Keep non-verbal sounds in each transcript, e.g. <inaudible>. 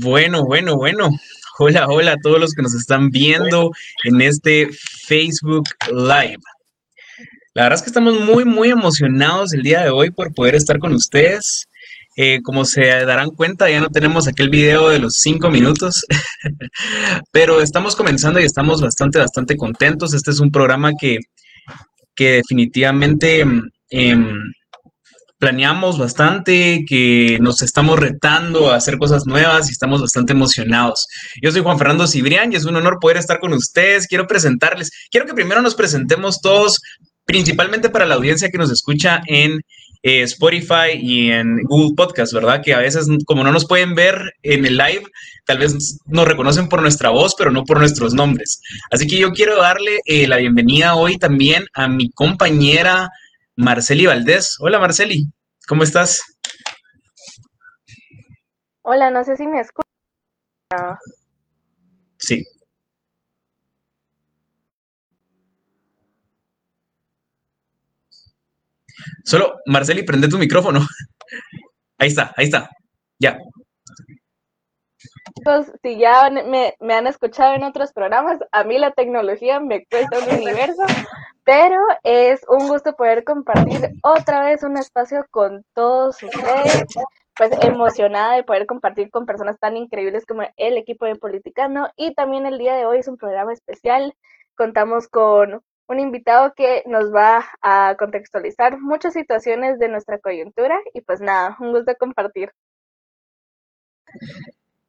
Bueno, bueno, bueno. Hola, hola a todos los que nos están viendo en este Facebook Live. La verdad es que estamos muy, muy emocionados el día de hoy por poder estar con ustedes. Eh, como se darán cuenta, ya no tenemos aquel video de los cinco minutos, <laughs> pero estamos comenzando y estamos bastante, bastante contentos. Este es un programa que, que definitivamente em, planeamos bastante, que nos estamos retando a hacer cosas nuevas y estamos bastante emocionados. Yo soy Juan Fernando Cibrián y es un honor poder estar con ustedes. Quiero presentarles, quiero que primero nos presentemos todos, principalmente para la audiencia que nos escucha en eh, Spotify y en Google Podcast, ¿verdad? Que a veces, como no nos pueden ver en el live, tal vez nos reconocen por nuestra voz, pero no por nuestros nombres. Así que yo quiero darle eh, la bienvenida hoy también a mi compañera Marceli Valdés. Hola Marceli, ¿cómo estás? Hola, no sé si me escuchas. Sí. Solo, Marceli, prende tu micrófono. <laughs> Ahí está, ahí está. Ya. Pues, si ya me, me, han escuchado en otros programas, a mí la tecnología me cuesta un universo, pero es un gusto poder compartir otra vez un espacio con todos ustedes, pues emocionada de poder compartir con personas tan increíbles como el equipo de Politicano y también el día de hoy es un programa especial, contamos con un invitado que nos va a contextualizar muchas situaciones de nuestra coyuntura. Y pues nada, un gusto compartir.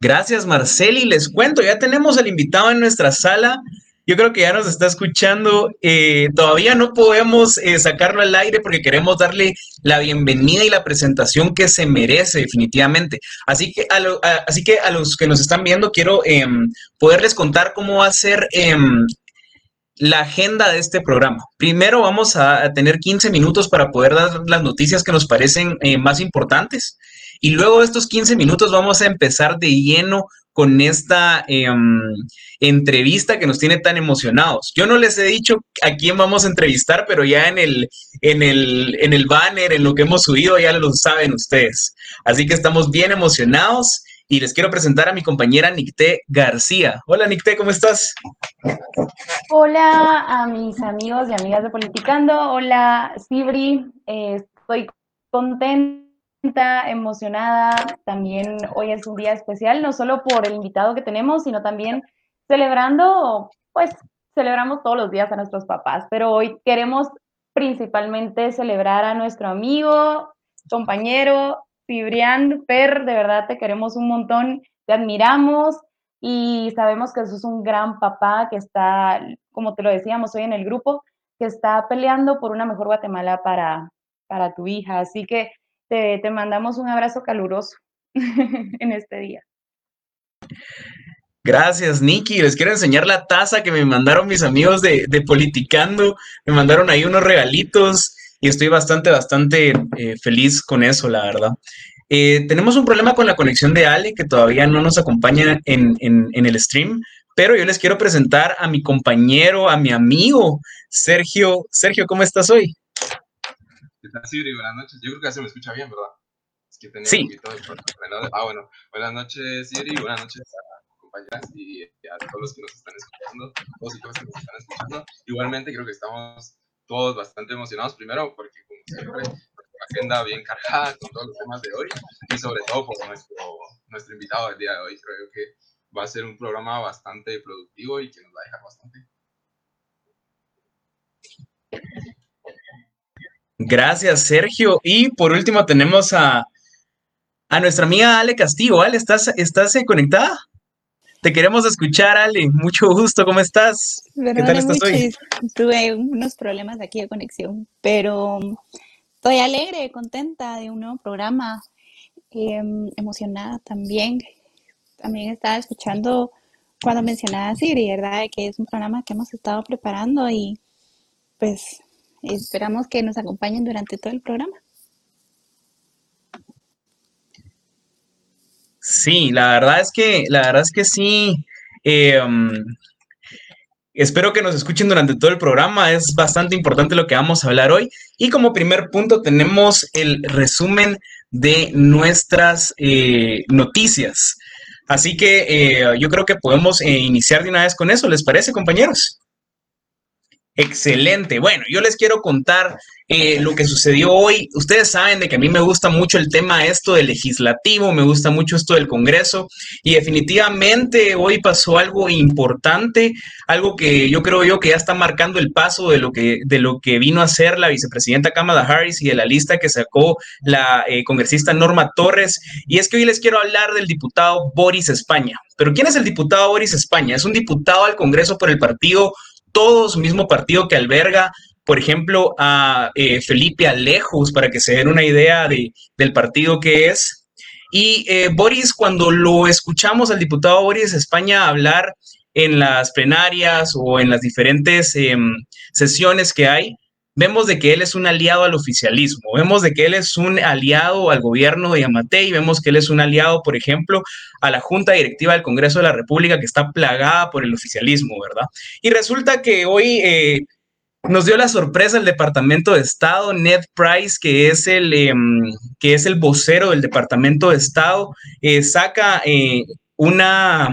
Gracias, Marceli. Les cuento, ya tenemos al invitado en nuestra sala. Yo creo que ya nos está escuchando. Eh, todavía no podemos eh, sacarlo al aire porque queremos darle la bienvenida y la presentación que se merece definitivamente. Así que a, así que a los que nos están viendo quiero em, poderles contar cómo va a ser em, la agenda de este programa. Primero vamos a, tener 15 minutos para poder dar las noticias que nos parecen eh, más importantes. Y luego de estos 15 minutos vamos a empezar de lleno con esta em, entrevista que nos tiene tan emocionados. Yo no les he dicho a quién vamos a entrevistar, pero ya en el, en el, en el banner, en lo que hemos subido, ya lo saben ustedes. Así que estamos bien emocionados y les quiero presentar a mi compañera Nicté García. Hola Nicté, ¿cómo estás? Hola a mis amigos y amigas de Politicando. Hola Sibri, eh, estoy contenta emocionada. También hoy es un día especial, no solo por el invitado que tenemos, sino también celebrando, pues celebramos todos los días a nuestros papás, pero hoy queremos principalmente celebrar a nuestro amigo, compañero, Cibrián Per, de verdad te queremos un montón, te admiramos y sabemos que sos un gran papá que está, como te lo decíamos hoy en el grupo, que está peleando por una mejor Guatemala para, para tu hija. Así que te, mandamos un abrazo caluroso <laughs> en este día. Gracias, Nikki. Les quiero enseñar la taza que me mandaron mis amigos de, Politicando. Me mandaron ahí unos regalitos y estoy bastante, bastante eh, feliz con eso, la verdad. Eh, tenemos un problema con la conexión de Ale, que todavía no nos acompaña en, en, el stream, pero yo les quiero presentar a mi compañero, a mi amigo, Sergio. Sergio, ¿cómo estás hoy? ¿Qué tal, Siri? Buenas noches. Yo creo que ya se me escucha bien, ¿verdad? Es que tenía sí. un poquito de... Ah, bueno. Buenas noches, Siri. Buenas noches a compañeras y a todos los que nos están escuchando, todos y todas que nos están escuchando. Igualmente creo que estamos todos bastante emocionados, primero porque como siempre, la agenda bien cargada con todos los temas de hoy y sobre todo por nuestro, nuestro invitado del día de hoy. Creo que va a ser un programa bastante productivo y que nos va a dejar bastante. Gracias, Sergio. Y por último tenemos a, a nuestra amiga Ale Castillo. Ale, ¿estás, estás eh, conectada? Te queremos escuchar, Ale. Mucho gusto, ¿cómo estás? ¿Qué tal estás hoy? Tuve unos problemas aquí de conexión, pero estoy alegre, contenta de un nuevo programa, em, emocionada también. También estaba escuchando cuando mencionaba Siri, ¿verdad? Que es un programa que hemos estado preparando y pues Esperamos que nos acompañen durante todo el programa. Sí, la verdad es que, la verdad es que sí. Em, espero que nos escuchen durante todo el programa. Es bastante importante lo que vamos a hablar hoy. Y como primer punto tenemos el resumen de nuestras eh, noticias. Así que eh, yo creo que podemos eh, iniciar de una vez con eso, ¿les parece, compañeros? Excelente. Bueno, yo les quiero contar eh, lo que sucedió hoy. Ustedes saben de que a mí me gusta mucho el tema esto del legislativo, me gusta mucho esto del Congreso y definitivamente hoy pasó algo importante, algo que yo creo yo que ya está marcando el paso de lo que, de lo que vino a ser la vicepresidenta Kamala Harris y de la lista que sacó la eh, congresista Norma Torres. Y es que hoy les quiero hablar del diputado Boris España. Pero ¿quién es el diputado Boris España? Es un diputado al Congreso por el partido todos mismo partido que alberga, por ejemplo, a eh, Felipe Alejos, para que se den una idea de, del partido que es. Y eh, Boris, cuando lo escuchamos al diputado Boris España hablar en las plenarias o en las diferentes em, sesiones que hay, vemos de que él es un aliado al oficialismo, vemos de que él es un aliado al gobierno de Yamate y vemos que él es un aliado, por ejemplo, a la Junta Directiva del Congreso de la República que está plagada por el oficialismo, ¿verdad? Y resulta que hoy eh, nos dio la sorpresa el Departamento de Estado, Ned Price, que es el, em, que es el vocero del Departamento de Estado, eh, saca eh, una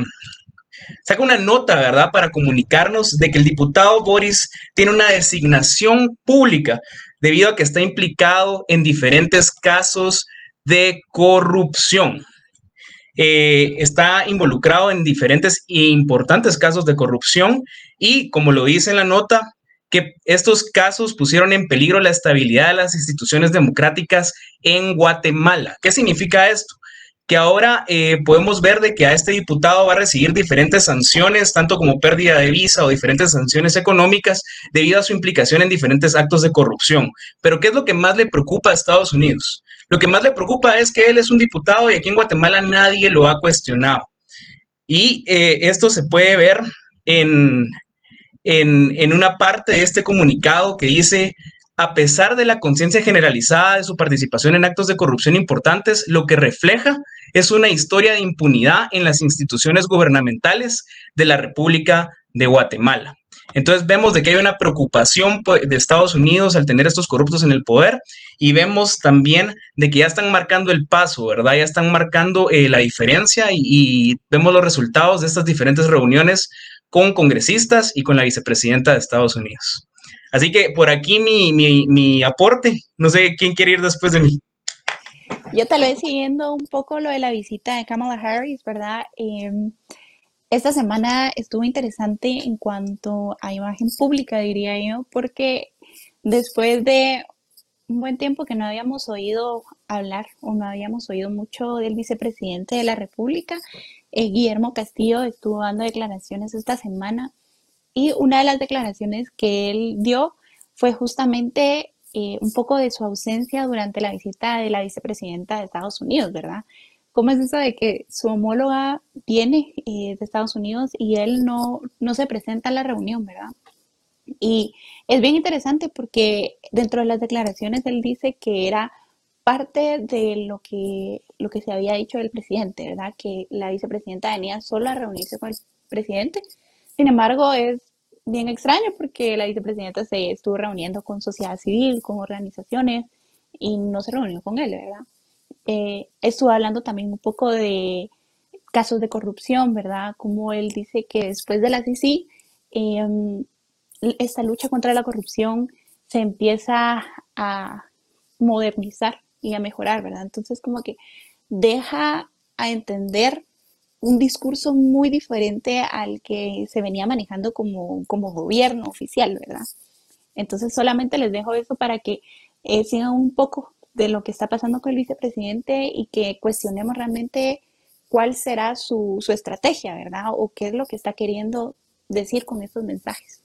saca una nota, ¿verdad?, para comunicarnos de que el diputado Boris tiene una designación pública debido a que está implicado en diferentes casos de corrupción. Eh, está involucrado en diferentes e importantes casos de corrupción y, como lo dice en la nota, que estos casos pusieron en peligro la estabilidad de las instituciones democráticas en Guatemala. ¿Qué significa esto? Que ahora eh, podemos ver de que a este diputado va a recibir diferentes sanciones, tanto como pérdida de visa o diferentes sanciones económicas debido a su implicación en diferentes actos de corrupción. Pero ¿qué es lo que más le preocupa a Estados Unidos? Lo que más le preocupa es que él es un diputado y aquí en Guatemala nadie lo ha cuestionado. Y eh, esto se puede ver en, en, en una parte de este comunicado que dice a pesar de la conciencia generalizada de su participación en actos de corrupción importantes, lo que refleja es una historia de impunidad en las instituciones gubernamentales de la República de Guatemala. Entonces vemos de que hay una preocupación pues, de Estados Unidos al tener estos corruptos en el poder y vemos también de que ya están marcando el paso, ¿verdad? Ya están marcando eh, la diferencia y, y vemos los resultados de estas diferentes reuniones con congresistas y con la vicepresidenta de Estados Unidos. Así que por aquí mi, mi, aporte. No sé quién quiere ir después de mí. Yo tal vez siguiendo un poco lo de la visita de Kamala Harris, ¿verdad? Em, esta semana estuvo interesante en cuanto a imagen pública, diría yo, porque después de un buen tiempo que no habíamos oído hablar o no habíamos oído mucho del vicepresidente de la República, eh, Guillermo Castillo estuvo dando declaraciones esta semana y una de las declaraciones que él dio fue justamente eh, un poco de su ausencia durante la visita de la vicepresidenta de Estados Unidos, ¿verdad? ¿Cómo es eso de que su homóloga viene eh, de Estados Unidos y él no, no se presenta a la reunión, ¿verdad? Y es bien interesante porque dentro de las declaraciones él dice que era parte de lo que, lo que se había dicho del presidente, ¿verdad? Que la vicepresidenta venía solo a reunirse con el presidente sin embargo, es bien extraño porque la vicepresidenta se estuvo reuniendo con sociedad civil, con organizaciones y no se reunió con él, ¿verdad? Eh, estuvo hablando también un poco de casos de corrupción, ¿verdad? Como él dice que después de la CICI, em, esta lucha contra la corrupción se empieza a modernizar y a mejorar, ¿verdad? Entonces como que deja a entender un discurso muy diferente al que se venía manejando como, como gobierno oficial, ¿verdad? Entonces solamente les dejo eso para que eh, sigan un poco de lo que está pasando con el vicepresidente y que cuestionemos realmente cuál será su, su estrategia, ¿verdad? O qué es lo que está queriendo decir con estos mensajes.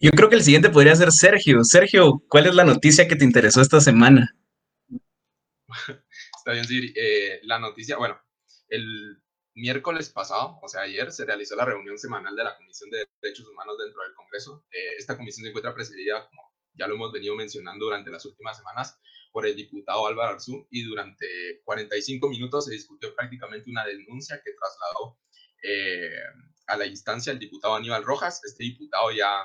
Yo creo que el siguiente podría ser Sergio. Sergio, ¿cuál es la noticia que te interesó esta semana? <laughs> Bien, sí. Eh, la noticia, bueno, el miércoles pasado, o sea, ayer, se realizó la reunión semanal de la Comisión de Derechos Humanos dentro del Congreso. Eh, esta comisión se encuentra presidida, como ya lo hemos venido mencionando durante las últimas semanas, por el diputado Álvaro Arzú y durante 45 minutos se discutió prácticamente una denuncia que trasladó eh, a la instancia el diputado Aníbal Rojas. Este diputado ya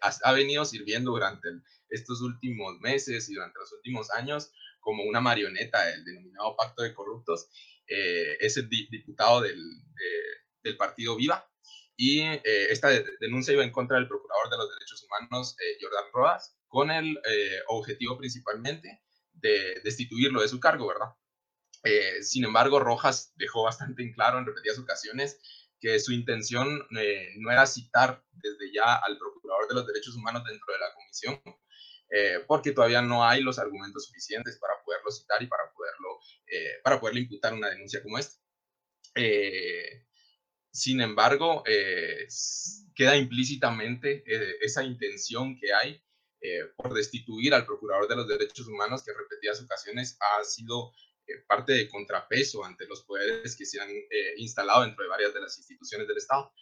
ha, venido sirviendo durante estos últimos meses y durante los últimos años como una marioneta del denominado Pacto de Corruptos. Eh, es el diputado del, del, partido Viva y eh, esta denuncia iba en contra del procurador de los derechos humanos, eh, Jordan Rodas, con el objetivo principalmente de destituirlo de su cargo, ¿verdad? sin embargo, Rojas dejó bastante en claro en repetidas ocasiones que su intención no era citar desde ya al procurador de los derechos humanos dentro de la comisión, eh, porque todavía no hay los argumentos suficientes para poderlo citar y para poderlo, eh, para poderle imputar una denuncia como esta. Eh, sin embargo, queda implícitamente esa intención que hay por destituir al Procurador de los Derechos Humanos, que en repetidas ocasiones ha sido parte de contrapeso ante los poderes que se han instalado dentro de varias de las instituciones del Estado.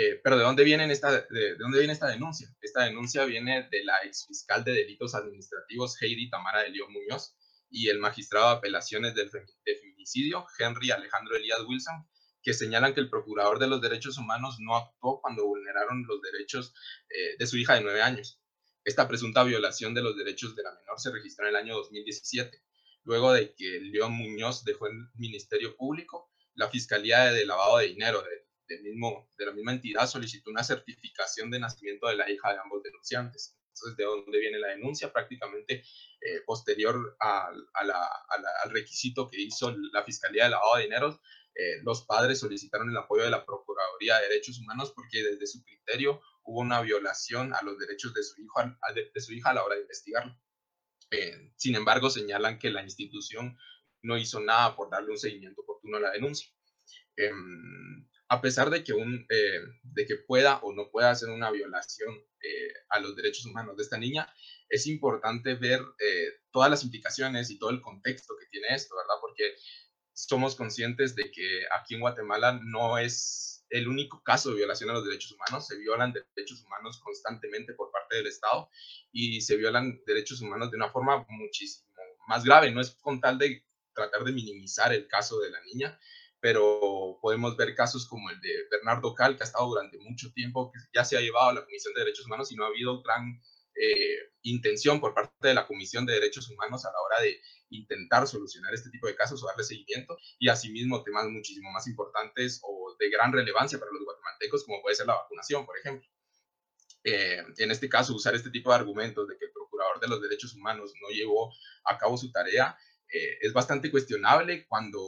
Eh, pero ¿de dónde, viene esta, de, dónde viene esta denuncia? Esta denuncia viene de la exfiscal de delitos administrativos Heidi Tamara de León Muñoz y el magistrado de apelaciones del de feminicidio Henry Alejandro Elías Wilson, que señalan que el procurador de los derechos humanos no actuó cuando vulneraron los derechos eh, de su hija de nueve años. Esta presunta violación de los derechos de la menor se registró en el año 2017, luego de que León Muñoz dejó el Ministerio Público, la Fiscalía de Lavado de Dinero de mismo, de la misma entidad solicitó una certificación de nacimiento de la hija de ambos denunciantes. Entonces, ¿de dónde viene la denuncia? Prácticamente eh, posterior al requisito que hizo la Fiscalía de Lavado de Dinero, eh, los padres solicitaron el apoyo de la Procuraduría de Derechos Humanos porque desde su criterio hubo una violación a los derechos de su, hijo, de, su hija a la hora de investigarlo. Eh, sin embargo, señalan que la institución no hizo nada por darle un seguimiento oportuno a la denuncia. A pesar de que, un, eh, de que pueda o no pueda hacer una violación eh, a los derechos humanos de esta niña, es importante ver eh, todas las implicaciones y todo el contexto que tiene esto, ¿verdad? Porque somos conscientes de que aquí en Guatemala no es el único caso de violación a los derechos humanos, se violan derechos humanos constantemente por parte del Estado y se violan derechos humanos de una forma muchísimo más grave, no es con tal de tratar de minimizar el caso de la niña, pero podemos ver casos como el de Bernardo Cal, que ha estado durante mucho tiempo, que ya se ha llevado a la Comisión de Derechos Humanos y no ha habido gran eh, intención por parte de la Comisión de Derechos Humanos a la hora de intentar solucionar este tipo de casos o darle seguimiento, y asimismo temas muchísimo más importantes o de gran relevancia para los guatemaltecos, como puede ser la vacunación, por ejemplo. Eh, en este caso, usar este tipo de argumentos de que el Procurador de los Derechos Humanos no llevó a cabo su tarea eh, es bastante cuestionable cuando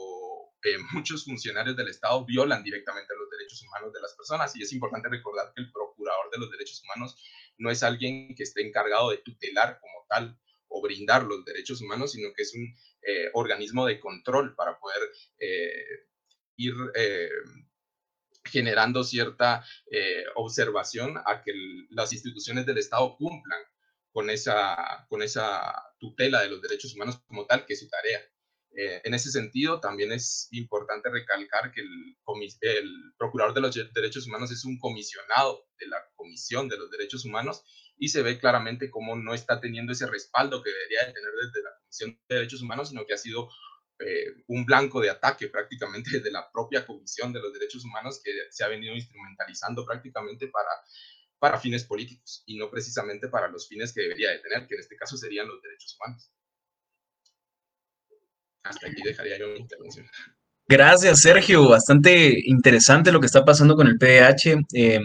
muchos funcionarios del Estado violan directamente los derechos humanos de las personas y es importante recordar que el procurador de los derechos humanos no es alguien que esté encargado de tutelar como tal o brindar los derechos humanos, sino que es un eh, organismo de control para poder eh, ir eh, generando cierta observación a que las instituciones del Estado cumplan con esa, con esa tutela de los derechos humanos como tal, que es su tarea. Eh, en ese sentido, también es importante recalcar que el, Procurador de los Derechos Humanos es un comisionado de la Comisión de los Derechos Humanos y se ve claramente cómo no está teniendo ese respaldo que debería de tener desde la Comisión de Derechos Humanos, sino que ha sido eh, un blanco de ataque prácticamente <laughs> desde la propia Comisión de los Derechos Humanos que se ha venido instrumentalizando prácticamente para, para fines políticos y no precisamente para los fines que debería de tener, que en este caso serían los derechos humanos. Hasta aquí dejaría yo mi intervención. Gracias, Sergio. Bastante interesante lo que está pasando con el PDH. Eh,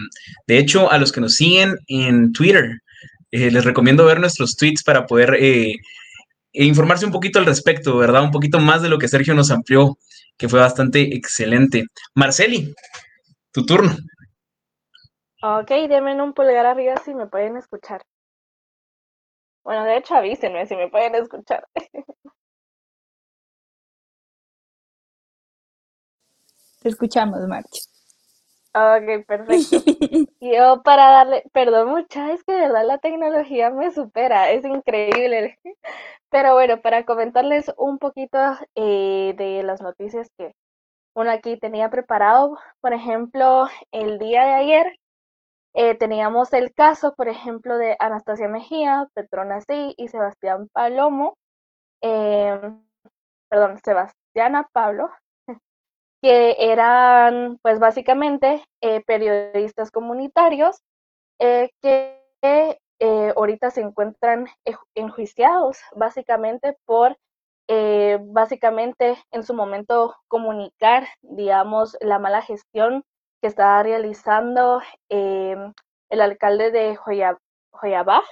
de hecho, a los que nos siguen en Twitter, eh, les recomiendo ver nuestros tweets para poder eh, informarse un poquito al respecto, ¿verdad? Un poquito más de lo que Sergio nos amplió, que fue bastante excelente. Marceli, tu turno. Ok, denme un pulgar arriba si me pueden escuchar. Bueno, de hecho avísenme si me pueden escuchar. <laughs> escuchamos, March. Ok, perfecto. <laughs> Yo para darle, perdón mucha, es que de verdad la tecnología me supera, es increíble. <laughs> Pero bueno, para comentarles un poquito eh, de las noticias que uno aquí tenía preparado, por ejemplo, el día de ayer eh, teníamos el caso, por ejemplo, de Anastasia Mejía, Petrona Sí y Sebastián Palomo, em, perdón, Sebastiana Pablo, que eran pues básicamente eh, periodistas comunitarios eh, que eh, ahorita se encuentran enjuiciados básicamente por eh, básicamente en su momento comunicar, digamos, la mala gestión que está realizando el alcalde de Joyabaj,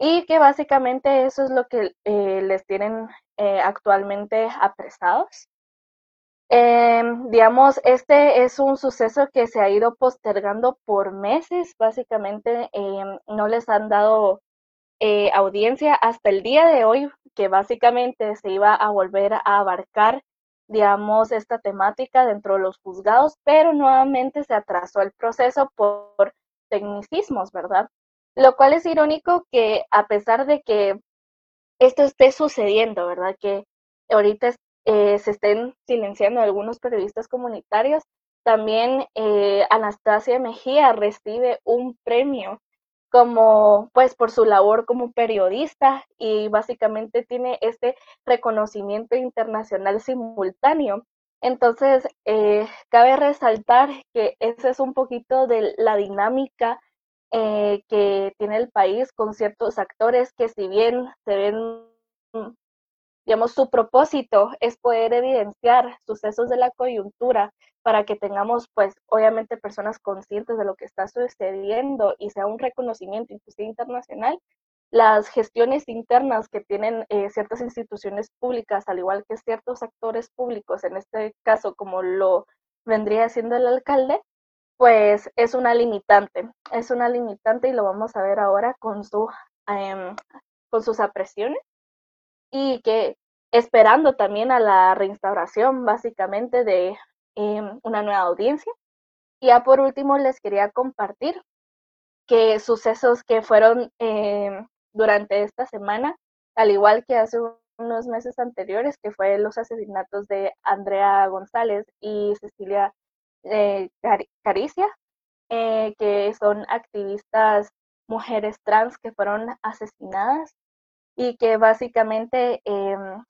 y que básicamente eso es lo que les tienen actualmente apresados. Em, digamos, este es un suceso que se ha ido postergando por meses, básicamente em, no les han dado eh, audiencia hasta el día de hoy, que básicamente se iba a volver a abarcar, digamos, esta temática dentro de los juzgados, pero nuevamente se atrasó el proceso por tecnicismos, ¿verdad? Lo cual es irónico que a pesar de que esto esté sucediendo, ¿verdad? Que ahorita eh, se estén silenciando algunos periodistas comunitarios. También eh, Anastasia Mejía recibe un premio como pues por su labor como periodista y básicamente tiene este reconocimiento internacional simultáneo. Entonces, eh, cabe resaltar que esa es un poquito de la dinámica que tiene el país con ciertos actores que si bien se ven digamos, su propósito es poder evidenciar sucesos de la coyuntura para que tengamos, pues, obviamente personas conscientes de lo que está sucediendo y sea un reconocimiento inclusive internacional. Las gestiones internas que tienen eh, ciertas instituciones públicas, al igual que ciertos actores públicos, en este caso como lo vendría siendo el alcalde, pues es una limitante, es una limitante y lo vamos a ver ahora con, su, em, con sus apresiones y que esperando también a la reinstauración básicamente de em, una nueva audiencia. Y ya por último les quería compartir que sucesos que fueron em, durante esta semana, al igual que hace unos meses anteriores, que fue los asesinatos de Andrea González y Cecilia eh, Caricia, eh, que son activistas mujeres trans que fueron asesinadas y que básicamente em,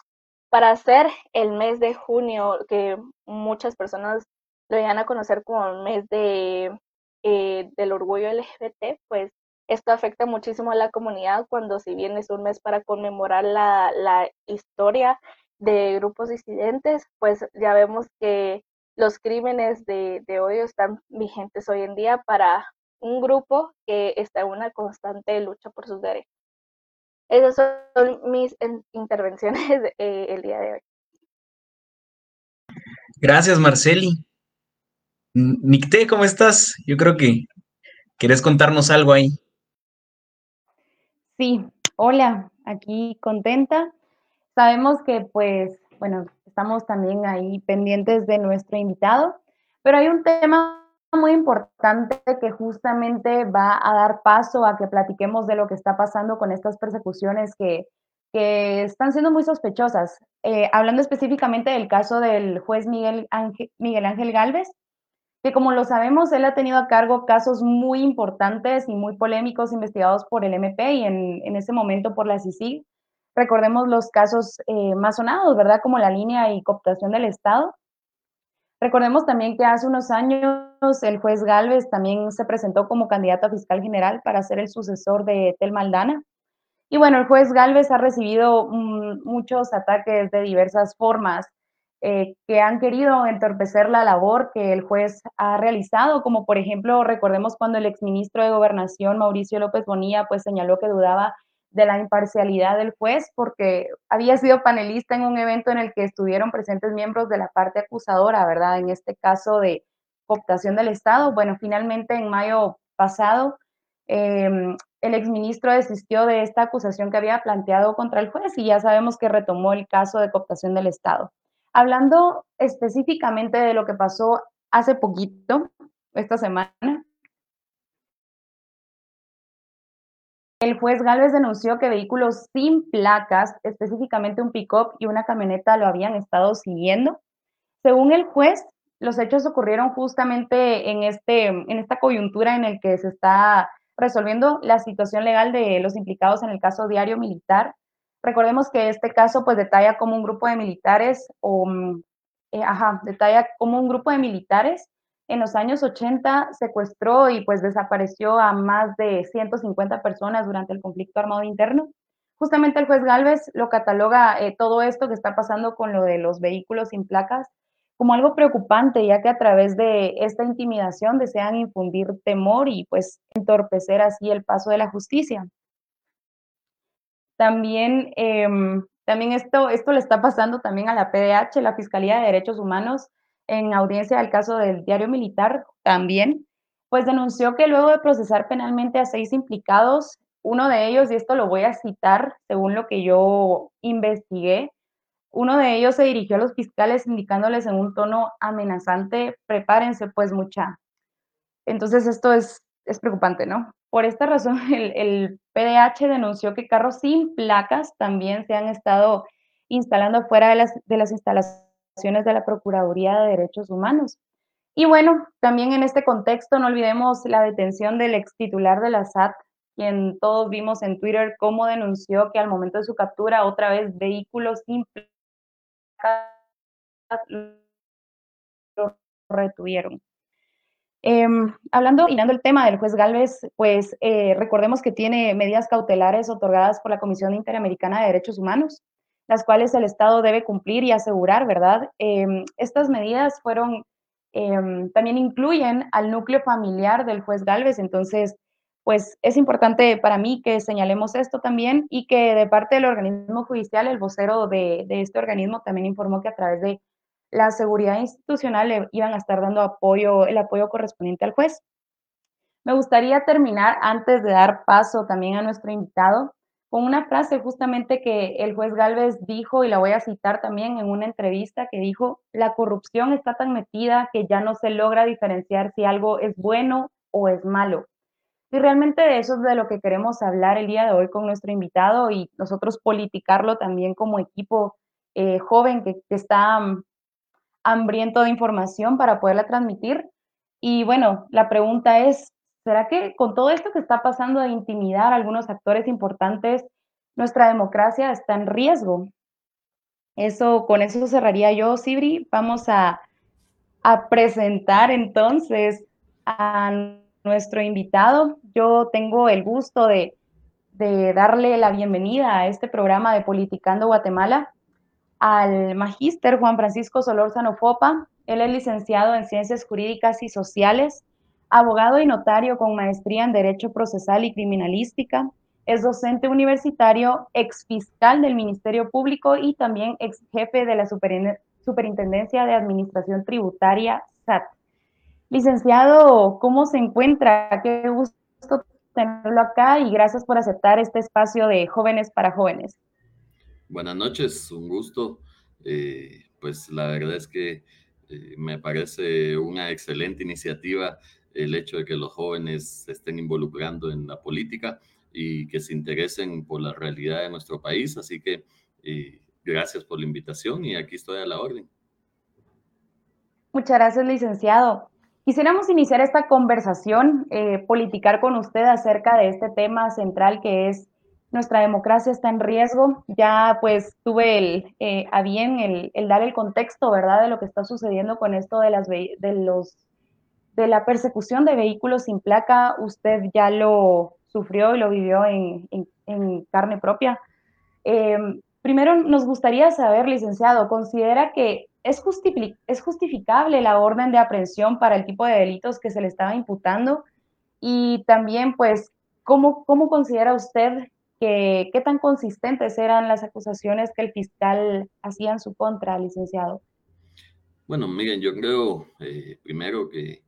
para hacer el mes de junio, que muchas personas lo iban a conocer como el mes de, eh, del orgullo LGBT, pues esto afecta muchísimo a la comunidad cuando si bien es un mes para conmemorar la, la historia de grupos disidentes, pues ya vemos que los crímenes de, de odio están vigentes hoy en día para un grupo que está en una constante lucha por sus derechos. Esas son mis intervenciones <laughs> eh, el día de hoy. Gracias, Marceli. Nicté, ¿cómo estás? Yo creo que querés contarnos algo ahí. Sí, hola, aquí contenta. Sabemos que pues, bueno, estamos también ahí pendientes de nuestro invitado, pero hay un tema muy importante que justamente va a dar paso a que platiquemos de lo que está pasando con estas persecuciones que, que están siendo muy sospechosas. Eh, hablando específicamente del caso del juez Miguel Ángel, Miguel Ángel Galvez, que como lo sabemos, él ha tenido a cargo casos muy importantes y muy polémicos investigados por el MP y en, en ese momento por la CICIG. Recordemos los casos eh, más sonados, ¿verdad? Como la línea y cooptación del Estado. Recordemos también que hace unos años el juez Galvez también se presentó como candidato a fiscal general para ser el sucesor de Tel Maldana. Y bueno, el juez Galvez ha recibido mm, muchos ataques de diversas formas eh, que han querido entorpecer la labor que el juez ha realizado, como por ejemplo, recordemos cuando el exministro de Gobernación, Mauricio López Bonilla, pues señaló que dudaba de la imparcialidad del juez porque había sido panelista en un evento en el que estuvieron presentes miembros de la parte acusadora, ¿verdad? En este caso de cooptación del Estado. Bueno, finalmente en mayo pasado, em, el exministro desistió de esta acusación que había planteado contra el juez y ya sabemos que retomó el caso de cooptación del Estado. Hablando específicamente de lo que pasó hace poquito, esta semana, El juez Gálvez denunció que vehículos sin placas, específicamente un pick-up y una camioneta, lo habían estado siguiendo. Según el juez, los hechos ocurrieron justamente en, este, en esta coyuntura en el que se está resolviendo la situación legal de los implicados en el caso diario militar. Recordemos que este caso pues detalla como un grupo de militares o, mm, eh, ajá, detalla como un grupo de militares en los años 80 secuestró y pues desapareció a más de 150 personas durante el conflicto armado interno. Justamente el juez Galvez lo cataloga eh, todo esto que está pasando con lo de los vehículos sin placas como algo preocupante, ya que a través de esta intimidación desean infundir temor y pues entorpecer así el paso de la justicia. También, em, también esto, esto le está pasando también a la PDH, la Fiscalía de Derechos Humanos, en audiencia del caso del diario militar también, pues denunció que luego de procesar penalmente a seis implicados, uno de ellos, y esto lo voy a citar según lo que yo investigué, uno de ellos se dirigió a los fiscales indicándoles en un tono amenazante, prepárense pues mucha. Entonces esto es, es preocupante, ¿no? Por esta razón, <laughs> el, PDH denunció que carros sin placas también se han estado instalando fuera de las, de las instalaciones de la Procuraduría de Derechos Humanos. Y bueno, también en este contexto no olvidemos la detención del ex titular de la SAT, quien todos vimos en Twitter cómo denunció que al momento de su captura otra vez vehículos sin lo retuvieron. Eh, hablando, y el tema del juez Galvez, pues eh, recordemos que tiene medidas cautelares otorgadas por la Comisión Interamericana de Derechos Humanos las cuales el Estado debe cumplir y asegurar, ¿verdad? Em, estas medidas fueron, em, también incluyen al núcleo familiar del juez Galvez, entonces, pues es importante para mí que señalemos esto también y que de parte del organismo judicial, el vocero de, de este organismo también informó que a través de la seguridad institucional le iban a estar dando apoyo, el apoyo correspondiente al juez. Me gustaría terminar antes de dar paso también a nuestro invitado, con una frase justamente que el juez Galvez dijo, y la voy a citar también en una entrevista, que dijo, la corrupción está tan metida que ya no se logra diferenciar si algo es bueno o es malo. Y realmente de eso es de lo que queremos hablar el día de hoy con nuestro invitado y nosotros politicarlo también como equipo eh, joven que, está mm, hambriento de información para poderla transmitir. Y bueno, la pregunta es, ¿Será que con todo esto que está pasando de intimidar a algunos actores importantes, nuestra democracia está en riesgo? Eso, con eso cerraría yo, Sibri. Vamos a, presentar entonces a nuestro invitado. Yo tengo el gusto de, de darle la bienvenida a este programa de Politicando Guatemala al magíster Juan Francisco Solórzano Fopa. Él es licenciado en Ciencias Jurídicas y Sociales abogado y notario con maestría en Derecho Procesal y Criminalística. Es docente universitario, ex fiscal del Ministerio Público y también ex jefe de la Superintendencia de Administración Tributaria, SAT. Licenciado, ¿cómo se encuentra? Qué gusto tenerlo acá y gracias por aceptar este espacio de Jóvenes para Jóvenes. Buenas noches, un gusto. Eh, pues la verdad es que eh, me parece una excelente iniciativa el hecho de que los jóvenes se estén involucrando en la política y que se interesen por la realidad de nuestro país. Así que eh, gracias por la invitación y aquí estoy a la orden. Muchas gracias, licenciado. Quisiéramos iniciar esta conversación, eh, politicar con usted acerca de este tema central que es nuestra democracia está en riesgo. Ya pues tuve el, eh, a bien el, el, dar el contexto, ¿verdad?, de lo que está sucediendo con esto de, las, de los de la persecución de vehículos sin placa, usted ya lo sufrió y lo vivió en, carne propia. Eh, primero, nos gustaría saber, licenciado, ¿considera que es, justificable la orden de aprehensión para el tipo de delitos que se le estaba imputando? Y también, pues, ¿cómo, cómo considera usted que qué tan consistentes eran las acusaciones que el fiscal hacía en su contra, licenciado? Bueno, miren, yo creo eh, primero que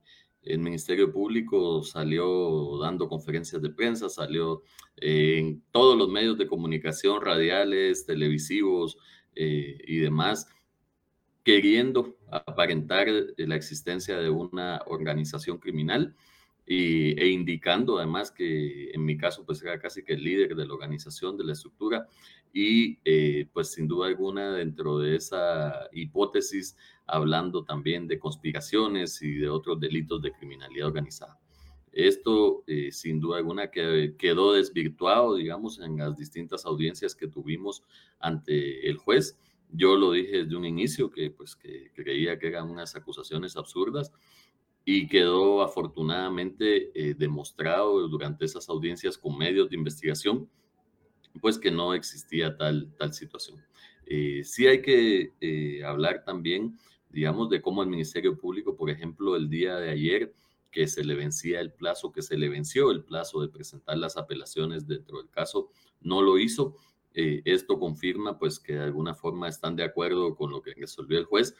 el Ministerio Público salió dando conferencias de prensa, salió eh, en todos los medios de comunicación, radiales, televisivos eh, y demás, queriendo aparentar la existencia de una organización criminal e indicando además que en mi caso pues era casi que el líder de la organización, de la estructura y eh, pues sin duda alguna dentro de esa hipótesis hablando también de conspiraciones y de otros delitos de criminalidad organizada. Esto eh, sin duda alguna que quedó desvirtuado, digamos, en las distintas audiencias que tuvimos ante el juez. Yo lo dije desde un inicio que pues que creía que eran unas acusaciones absurdas y quedó afortunadamente eh, demostrado durante esas audiencias con medios de investigación, pues que no existía tal, tal situación. Eh, sí hay que eh, hablar también, digamos, de cómo el Ministerio Público, por ejemplo, el día de ayer, que se le vencía el plazo, que se le venció el plazo de presentar las apelaciones dentro del caso, no lo hizo. esto confirma pues que de alguna forma están de acuerdo con lo que resolvió el juez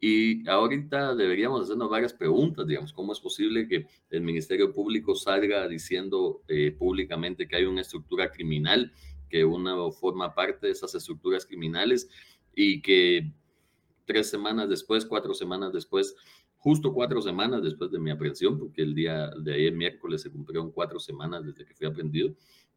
y ahorita deberíamos hacernos varias preguntas, digamos, ¿cómo es posible que el Ministerio Público salga diciendo eh, públicamente que hay una estructura criminal, que uno forma parte de esas estructuras criminales y que tres semanas después, cuatro semanas después, justo cuatro semanas después de mi aprehensión, porque el día de ayer miércoles se cumplieron cuatro semanas desde que fui aprendido,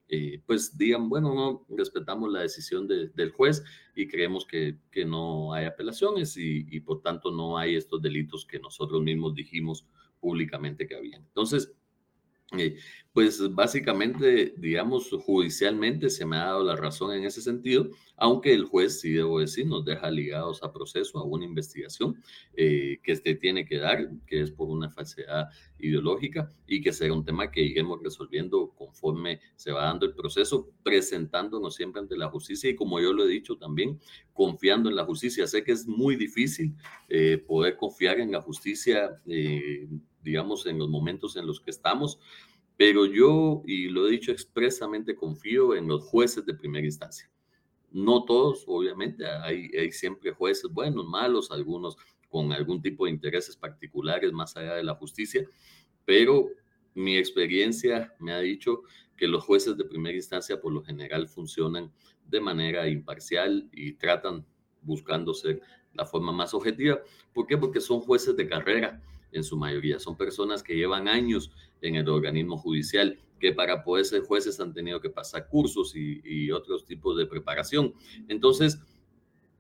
eh, pues digan, bueno, no respetamos la decisión del juez y creemos que, que no hay apelaciones y, y, por tanto no hay estos delitos que nosotros mismos dijimos públicamente que habían. Entonces, eh, pues básicamente, digamos, judicialmente se me ha dado la razón en ese sentido, aunque el juez, sí debo decir, nos deja ligados a proceso, a una investigación eh, que este tiene que dar, que es por una falsedad ideológica y que será un tema que iremos resolviendo conforme se va dando el proceso, presentándonos siempre ante la justicia y como yo lo he dicho también, confiando en la justicia. Sé que es muy difícil eh, poder confiar en la justicia digamos, en los momentos en los que estamos, pero yo, y lo he dicho expresamente, confío en los jueces de primera instancia. No todos, obviamente, hay, siempre jueces buenos, malos, algunos con algún tipo de intereses particulares más allá de la justicia, pero mi experiencia me ha dicho que los jueces de primera instancia por lo general funcionan de manera imparcial y tratan buscando ser la forma más objetiva. ¿Por qué? Porque son jueces de carrera en su mayoría. Son personas que llevan años en el organismo judicial, que para poder ser jueces han tenido que pasar cursos y, otros tipos de preparación. Entonces,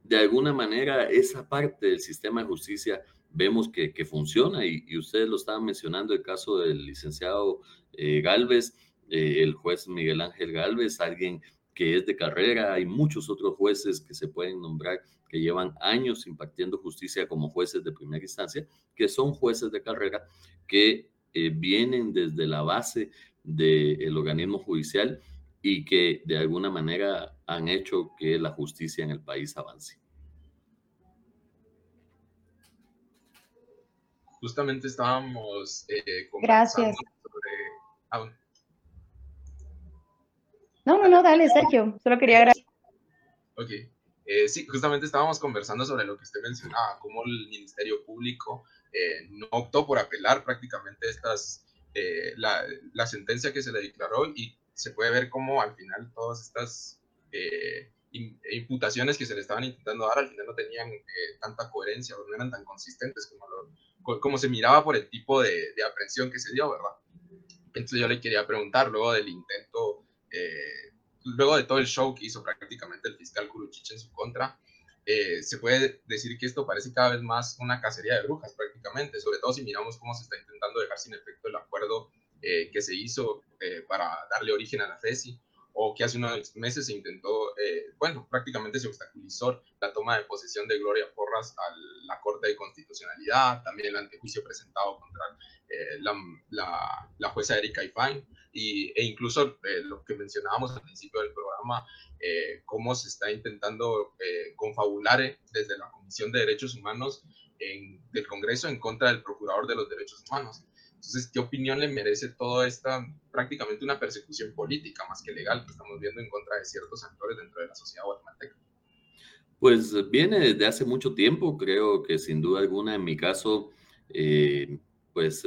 de alguna manera, esa parte del sistema de justicia vemos que, funciona y, ustedes lo estaban mencionando, el caso del licenciado eh, Galvez, eh, el juez Miguel Ángel Galvez, alguien que es de carrera, hay muchos otros jueces que se pueden nombrar que llevan años impartiendo justicia como jueces de primera instancia, que son jueces de carrera que eh, vienen desde la base del organismo judicial y que de alguna manera han hecho que la justicia en el país avance. Justamente estábamos eh, Gracias. sobre... Ah, no, no, no, dale, Sergio. Solo quería agradecer. Ok. Eh, sí, justamente estábamos conversando sobre lo que usted mencionaba, cómo el Ministerio Público eh, no optó por apelar prácticamente estas, eh, la, la, sentencia que se le declaró y se puede ver cómo al final todas estas imputaciones que se le estaban intentando dar al final no tenían tanta coherencia o no eran tan consistentes como, lo, como se miraba por el tipo de, de aprehensión que se dio, ¿verdad? Entonces yo le quería preguntar luego del intento eh, luego de todo el show que hizo prácticamente el fiscal Kuruchich en su contra, eh, se puede decir que esto parece cada vez más una cacería de brujas prácticamente, sobre todo si miramos cómo se está intentando dejar sin efecto el acuerdo eh, que se hizo para darle origen a la FESI, o que hace unos meses se intentó, bueno, prácticamente se obstaculizó la toma de posesión de Gloria Porras a la Corte de Constitucionalidad, también el antejuicio presentado contra la, la, la, jueza Erika Ifán, y, e incluso eh, lo que mencionábamos al principio del programa, eh, cómo se está intentando eh, confabular desde la Comisión de Derechos Humanos en, del Congreso en contra del Procurador de los Derechos Humanos. Entonces, ¿qué opinión le merece toda esta, prácticamente una persecución política más que legal que estamos viendo en contra de ciertos actores dentro de la sociedad guatemalteca? Pues viene desde hace mucho tiempo, creo que sin duda alguna, en mi caso, pues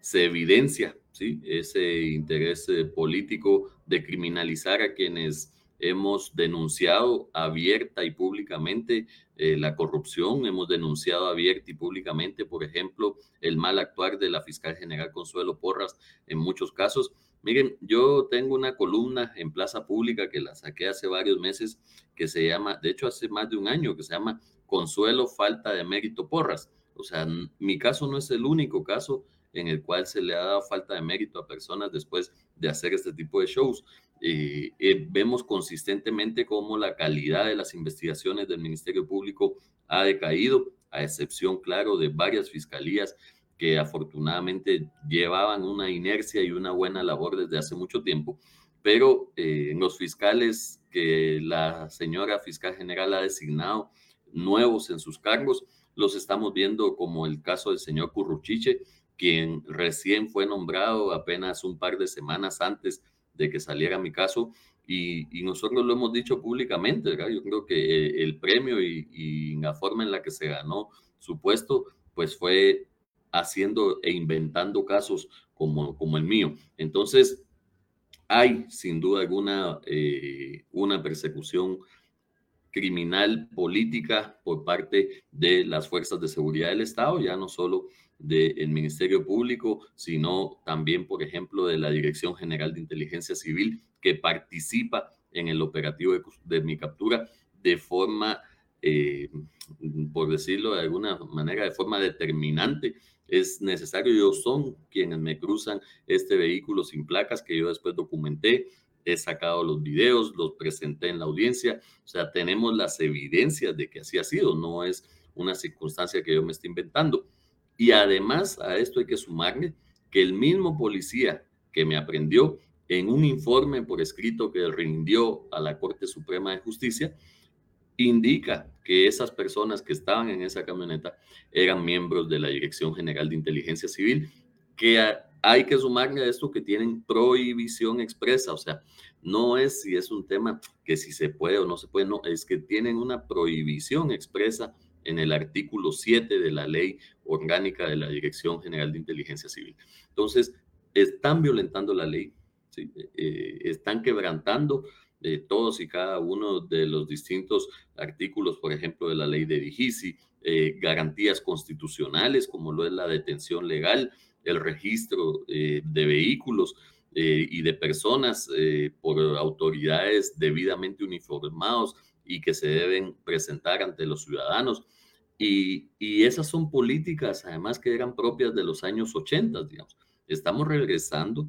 se evidencia ese interés eh, político de criminalizar a quienes hemos denunciado abierta y públicamente eh, la corrupción, hemos denunciado abierta y públicamente, por ejemplo, el mal actuar de la fiscal general Consuelo Porras en muchos casos. Miren, yo tengo una columna en Plaza Pública que la saqué hace varios meses, que se llama, de hecho hace más de un año, que se llama Consuelo Falta de Mérito Porras. O sea, mi caso no es el único caso en el cual se le ha dado falta de mérito a personas después de hacer este tipo de shows. Eh, eh, vemos consistentemente cómo la calidad de las investigaciones del Ministerio Público ha decaído, a excepción, claro, de varias fiscalías que afortunadamente llevaban una inercia y una buena labor desde hace mucho tiempo, pero eh, los fiscales que la señora fiscal general ha designado nuevos en sus cargos, los estamos viendo como el caso del señor Curruchiche, quien recién fue nombrado apenas un par de semanas antes de que saliera mi caso. Y, nosotros lo hemos dicho públicamente, ¿verdad? Yo creo que eh, el premio y, y, la forma en la que se ganó su puesto, pues fue haciendo e inventando casos como, como el mío. Entonces, hay sin duda alguna eh, una persecución criminal política por parte de las fuerzas de seguridad del Estado, ya no solo del Ministerio Público, sino también, por ejemplo, de la Dirección General de Inteligencia Civil, que participa en el operativo de, mi captura de forma, eh, por decirlo de alguna manera, de forma determinante es necesario. Ellos son quienes me cruzan este vehículo sin placas que yo después documenté. He sacado los videos, los presenté en la audiencia. O sea, tenemos las evidencias de que así ha sido. No es una circunstancia que yo me esté inventando. Y además a esto hay que sumarle que el mismo policía que me aprendió en un informe por escrito que rindió a la Corte Suprema de Justicia, indica que esas personas que estaban en esa camioneta eran miembros de la Dirección General de Inteligencia Civil, que hay que sumarle a esto que tienen prohibición expresa, o sea, no es si es un tema que si se puede o no se puede, no, es que tienen una prohibición expresa en el artículo 7 de la ley orgánica de la Dirección General de Inteligencia Civil. Entonces, están violentando la ley, eh, están quebrantando de todos y cada uno de los distintos artículos, por ejemplo, de la ley de Digisi, eh, garantías constitucionales como lo es la detención legal, el registro eh, de vehículos eh, y de personas por autoridades debidamente uniformados y que se deben presentar ante los ciudadanos. Y, esas son políticas, además, que eran propias de los años 80, digamos. Estamos regresando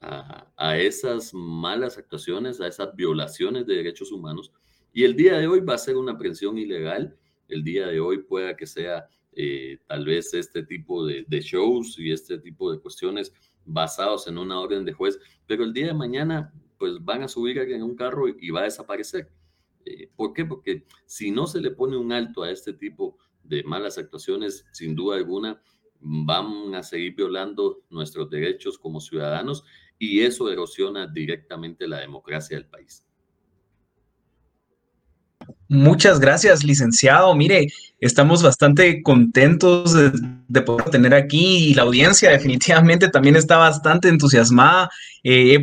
a, esas malas actuaciones, a esas violaciones de derechos humanos. Y el día de hoy va a ser una aprehensión ilegal. El día de hoy pueda que sea eh, tal vez este tipo de, shows y este tipo de cuestiones basados en una orden de juez, pero el día de mañana pues van a subir en un carro y, va a desaparecer. Eh, ¿Por qué? Porque si no se le pone un alto a este tipo de malas actuaciones, sin duda alguna, van a seguir violando nuestros derechos como ciudadanos y eso erosiona directamente la democracia del país. Muchas gracias, licenciado. Mire, estamos bastante contentos de, poder tener aquí y la audiencia definitivamente también está bastante entusiasmada. Eh,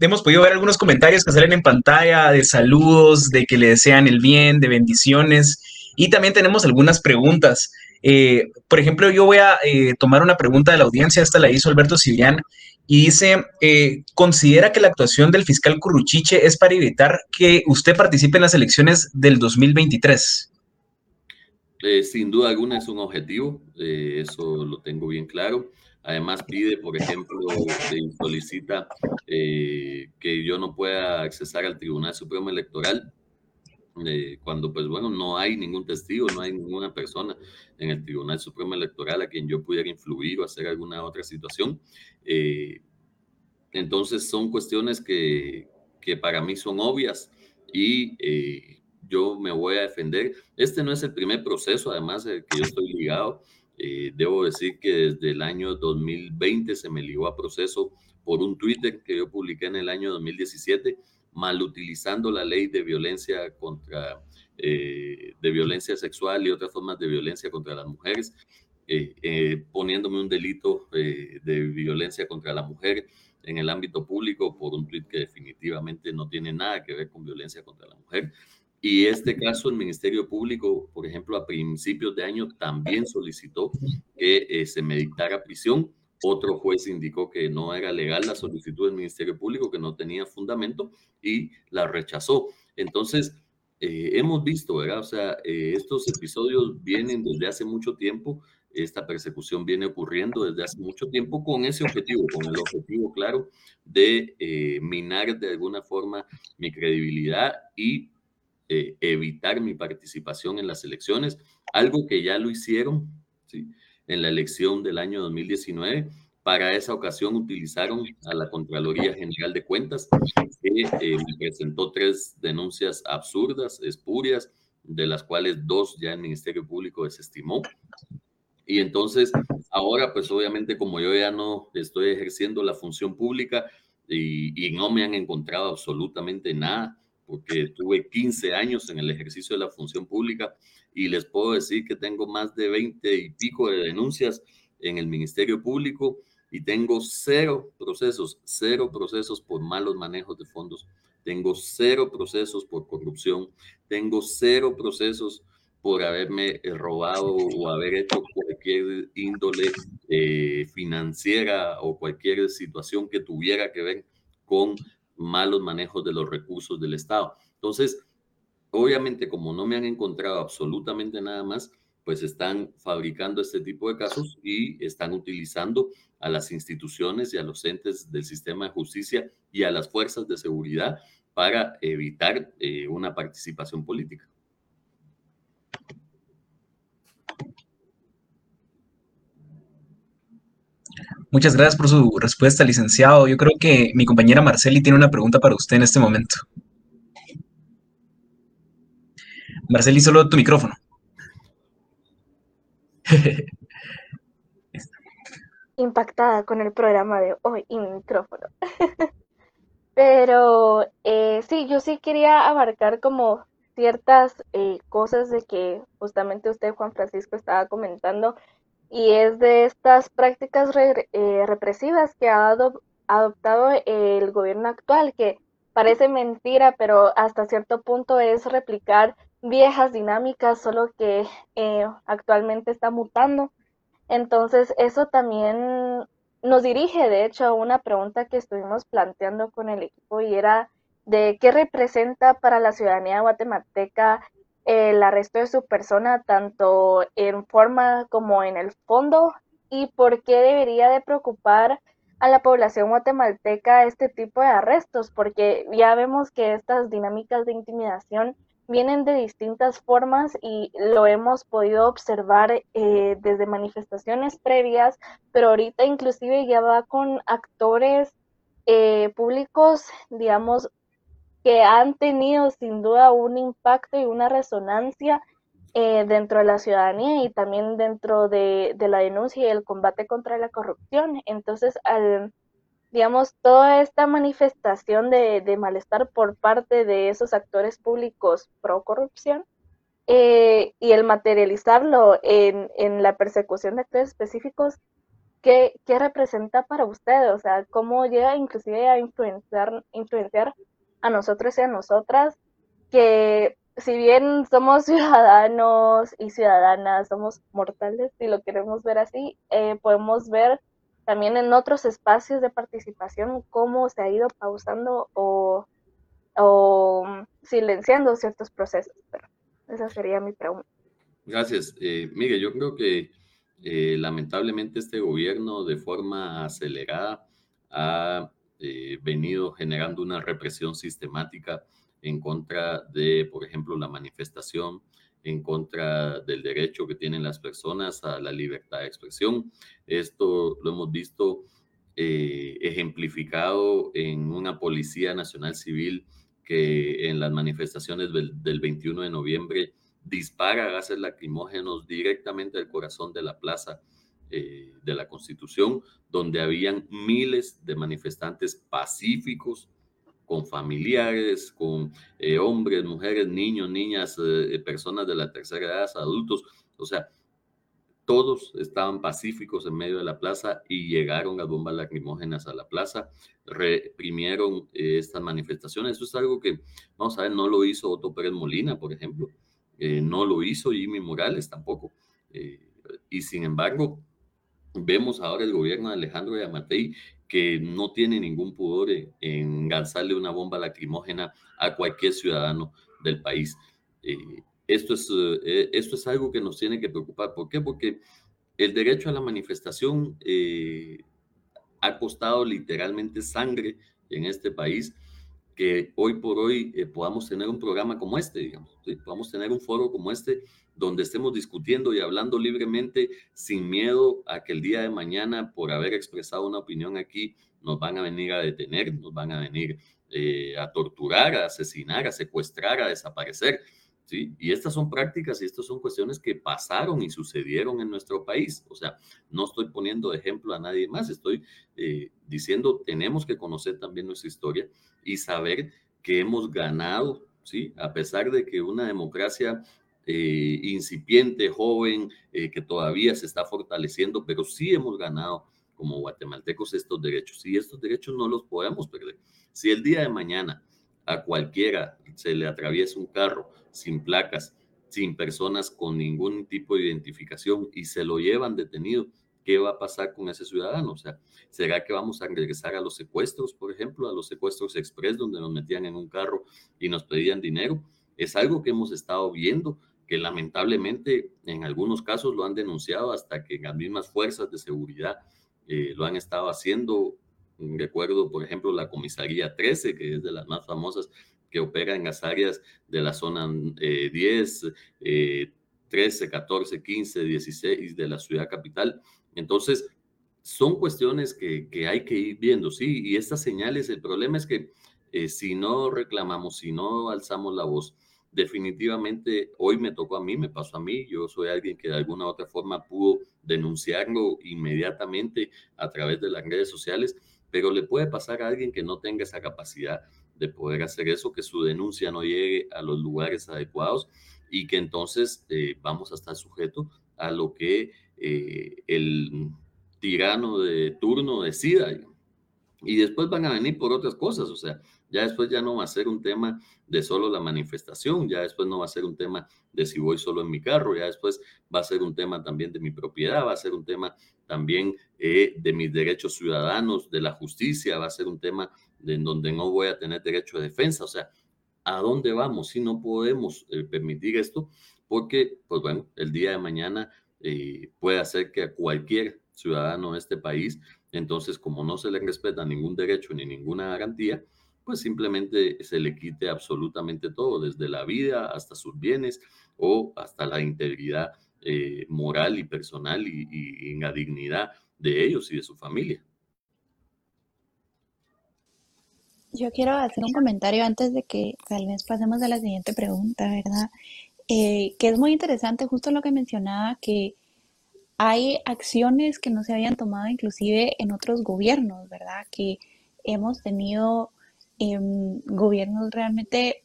hemos podido ver algunos comentarios que salen en pantalla de saludos, de que le desean el bien, de bendiciones y también tenemos algunas preguntas. Eh, por ejemplo, yo voy a eh, tomar una pregunta de la audiencia, esta la hizo Alberto Cibrián, y dice, eh, ¿considera que la actuación del fiscal Curruchiche es para evitar que usted participe en las elecciones del 2023? sin duda alguna es un objetivo, eso lo tengo bien claro. Además pide, por ejemplo, solicita que yo no pueda accesar al Tribunal Supremo Electoral eh, cuando pues bueno, no hay ningún testigo, no hay ninguna persona en el Tribunal Supremo Electoral a quien yo pudiera influir o hacer alguna otra situación. Eh, entonces son cuestiones que, que, para mí son obvias y eh, yo me voy a defender. Este no es el primer proceso, además, que yo estoy ligado. debo decir que desde el año 2020 se me ligó a proceso por un Twitter que yo publiqué en el año 2017 mal utilizando la ley de violencia contra, eh, de violencia sexual y otras formas de violencia contra las mujeres, eh, eh, poniéndome un delito de violencia contra la mujer en el ámbito público por un tweet que definitivamente no tiene nada que ver con violencia contra la mujer. Y este caso, el Ministerio Público, por ejemplo, a principios de año también solicitó que se me dictara prisión otro juez indicó que no era legal la solicitud del Ministerio Público, que no tenía fundamento y la rechazó. Entonces, eh, hemos visto, ¿verdad? O sea, eh, estos episodios vienen desde hace mucho tiempo, esta persecución viene ocurriendo desde hace mucho tiempo con ese objetivo, con el objetivo claro de eh, minar de alguna forma mi credibilidad y evitar mi participación en las elecciones, algo que ya lo hicieron, ¿sí? En la elección del año 2019. Para esa ocasión utilizaron a la Contraloría General de Cuentas, que eh, presentó tres denuncias absurdas, espurias, de las cuales dos ya el Ministerio Público desestimó. Y entonces, ahora, pues obviamente, como yo ya no estoy ejerciendo la función pública y, y no me han encontrado absolutamente nada, porque tuve 15 años en el ejercicio de la función pública y les puedo decir que tengo más de 20 y pico de denuncias en el Ministerio Público y tengo cero procesos, cero procesos por malos manejos de fondos, tengo cero procesos por corrupción, tengo cero procesos por haberme eh, robado o haber hecho cualquier índole eh, financiera o cualquier situación que tuviera que ver con malos manejos de los recursos del Estado. Entonces, obviamente, como no me han encontrado absolutamente nada más, pues están fabricando este tipo de casos y están utilizando a las instituciones y a los entes del sistema de justicia y a las fuerzas de seguridad para evitar eh, una participación política. Muchas gracias por su respuesta, licenciado. Yo creo que mi compañera Marceli tiene una pregunta para usted en este momento. Marceli, solo tu micrófono. <laughs> Impactada con el programa de hoy y mi micrófono. <laughs> Pero eh, sí, yo sí quería abarcar como ciertas eh, cosas de que justamente usted, Juan Francisco, estaba comentando y es de estas prácticas eh, represivas que ha adoptado el gobierno actual, que parece mentira, pero hasta cierto punto es replicar viejas dinámicas, solo que eh, actualmente está mutando. Entonces, eso también nos dirige, de hecho, a una pregunta que estuvimos planteando con el equipo y era de qué representa para la ciudadanía guatemalteca el arresto de su persona, tanto en forma como en el fondo, y por qué debería de preocupar a la población guatemalteca este tipo de arrestos, porque ya vemos que estas dinámicas de intimidación vienen de distintas formas y lo hemos podido observar eh, desde manifestaciones previas, pero ahorita inclusive ya va con actores eh, públicos, digamos, que han tenido sin duda un impacto y una resonancia eh, dentro de la ciudadanía y también dentro de, la denuncia y el combate contra la corrupción. Entonces, al, digamos, toda esta manifestación de, malestar por parte de esos actores públicos pro corrupción eh, y el materializarlo en, en, la persecución de actores específicos, ¿qué, ¿qué, representa para usted? O sea, ¿cómo llega inclusive a influenciar, influenciar a nosotros y a nosotras, que si bien somos <laughs> ciudadanos y ciudadanas, somos mortales, si lo queremos ver así, eh, podemos ver también en otros espacios de participación cómo se ha ido pausando o, silenciando ciertos procesos. Pero esa sería mi pregunta. Gracias. Eh, Miguel, yo creo que eh, lamentablemente este gobierno de forma acelerada ha eh, venido generando una represión sistemática en contra de, por ejemplo, la manifestación, en contra del derecho que tienen las personas a la libertad de expresión. Esto lo hemos visto eh, ejemplificado en una Policía Nacional Civil que en las manifestaciones del, 21 de noviembre dispara gases lacrimógenos directamente al corazón de la plaza eh, de la Constitución, donde habían miles de manifestantes pacíficos, con familiares, con eh, hombres, mujeres, niños, niñas, eh, personas de la tercera edad, adultos, o sea, todos estaban pacíficos en medio de la plaza y llegaron las bombas lacrimógenas a la plaza, reprimieron estas manifestaciones. Eso es algo que, vamos a ver, no lo hizo Otto Pérez Molina, por ejemplo, no lo hizo Jimmy Morales tampoco. y sin embargo, Vemos ahora el gobierno de Alejandro Yamatei que no tiene ningún pudor en, lanzarle una bomba lacrimógena a cualquier ciudadano del país. Eh, esto, es, eh, esto es algo que nos tiene que preocupar. ¿Por qué? Porque el derecho a la manifestación eh, ha costado literalmente sangre en este país que hoy por hoy eh, podamos tener un programa como este, digamos, podamos tener un foro como este donde estemos discutiendo y hablando libremente sin miedo a que el día de mañana, por haber expresado una opinión aquí, nos van a venir a detener, nos van a venir eh, a torturar, a asesinar, a secuestrar, a desaparecer. Y estas son prácticas y estas son cuestiones que pasaron y sucedieron en nuestro país. O sea, no estoy poniendo de ejemplo a nadie más, estoy eh, diciendo, tenemos que conocer también nuestra historia y saber que hemos ganado, ¿sí? A pesar de que una democracia eh, incipiente, joven, eh, que todavía se está fortaleciendo, pero sí hemos ganado como guatemaltecos estos derechos y estos derechos no los podemos perder. Si el día de mañana a cualquiera se le atraviesa un carro sin placas, sin personas con ningún tipo de identificación y se lo llevan detenido, ¿qué va a pasar con ese ciudadano? O sea, ¿será que vamos a regresar a los secuestros, por ejemplo, a los secuestros express donde nos metían en un carro y nos pedían dinero? Es algo que hemos estado viendo, que lamentablemente en algunos casos lo han denunciado hasta que las mismas fuerzas de seguridad eh, lo han estado haciendo. Recuerdo, por ejemplo, la comisaría 13, que es de las más famosas que opera en las áreas de la zona 10, 13, 14, 15, 16 de la ciudad capital. Entonces, son cuestiones que, que hay que ir viendo, sí, y estas señales, el problema es que eh, si no reclamamos, si no alzamos la voz, definitivamente hoy me tocó a mí, me pasó a mí, yo soy alguien que de alguna u otra forma pudo denunciarlo inmediatamente a través de las redes sociales, pero le puede pasar a alguien que no tenga esa capacidad de poder hacer eso, que su denuncia no llegue a los lugares adecuados y que entonces eh, vamos a estar sujetos a lo que eh, el tirano de turno decida. Y después van a venir por otras cosas, o sea, ya después ya no va a ser un tema de solo la manifestación, ya después no va a ser un tema de si voy solo en mi carro, ya después va a ser un tema también de mi propiedad, va a ser un tema también eh, de mis derechos ciudadanos, de la justicia, va a ser un tema de en donde no voy a tener derecho de defensa, o sea, ¿a dónde vamos si no podemos eh, permitir esto? Porque, pues bueno, el día de mañana eh, puede hacer que a cualquier ciudadano de este país, entonces como no se le respeta ningún derecho ni ninguna garantía, pues simplemente se le quite absolutamente todo, desde la vida hasta sus bienes o hasta la integridad eh, moral y personal y, y, la dignidad de ellos y de su familia. Yo quiero hacer un comentario antes de que tal vez pasemos a la siguiente pregunta, ¿verdad? Eh, que es muy interesante justo lo que mencionaba, que hay acciones que no se habían tomado inclusive en otros gobiernos, ¿verdad? Que hemos tenido em, gobiernos realmente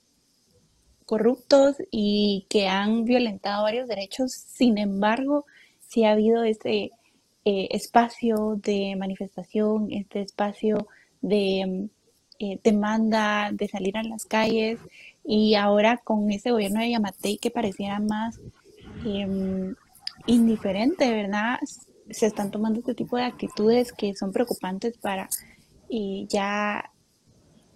corruptos y que han violentado varios derechos. Sin embargo, sí ha habido este eh, espacio de manifestación, este espacio de em, eh, demanda de salir a las calles y ahora con ese gobierno de Yamatei que pareciera más em, indiferente, ¿verdad? Se están tomando este tipo de actitudes que son preocupantes para eh, ya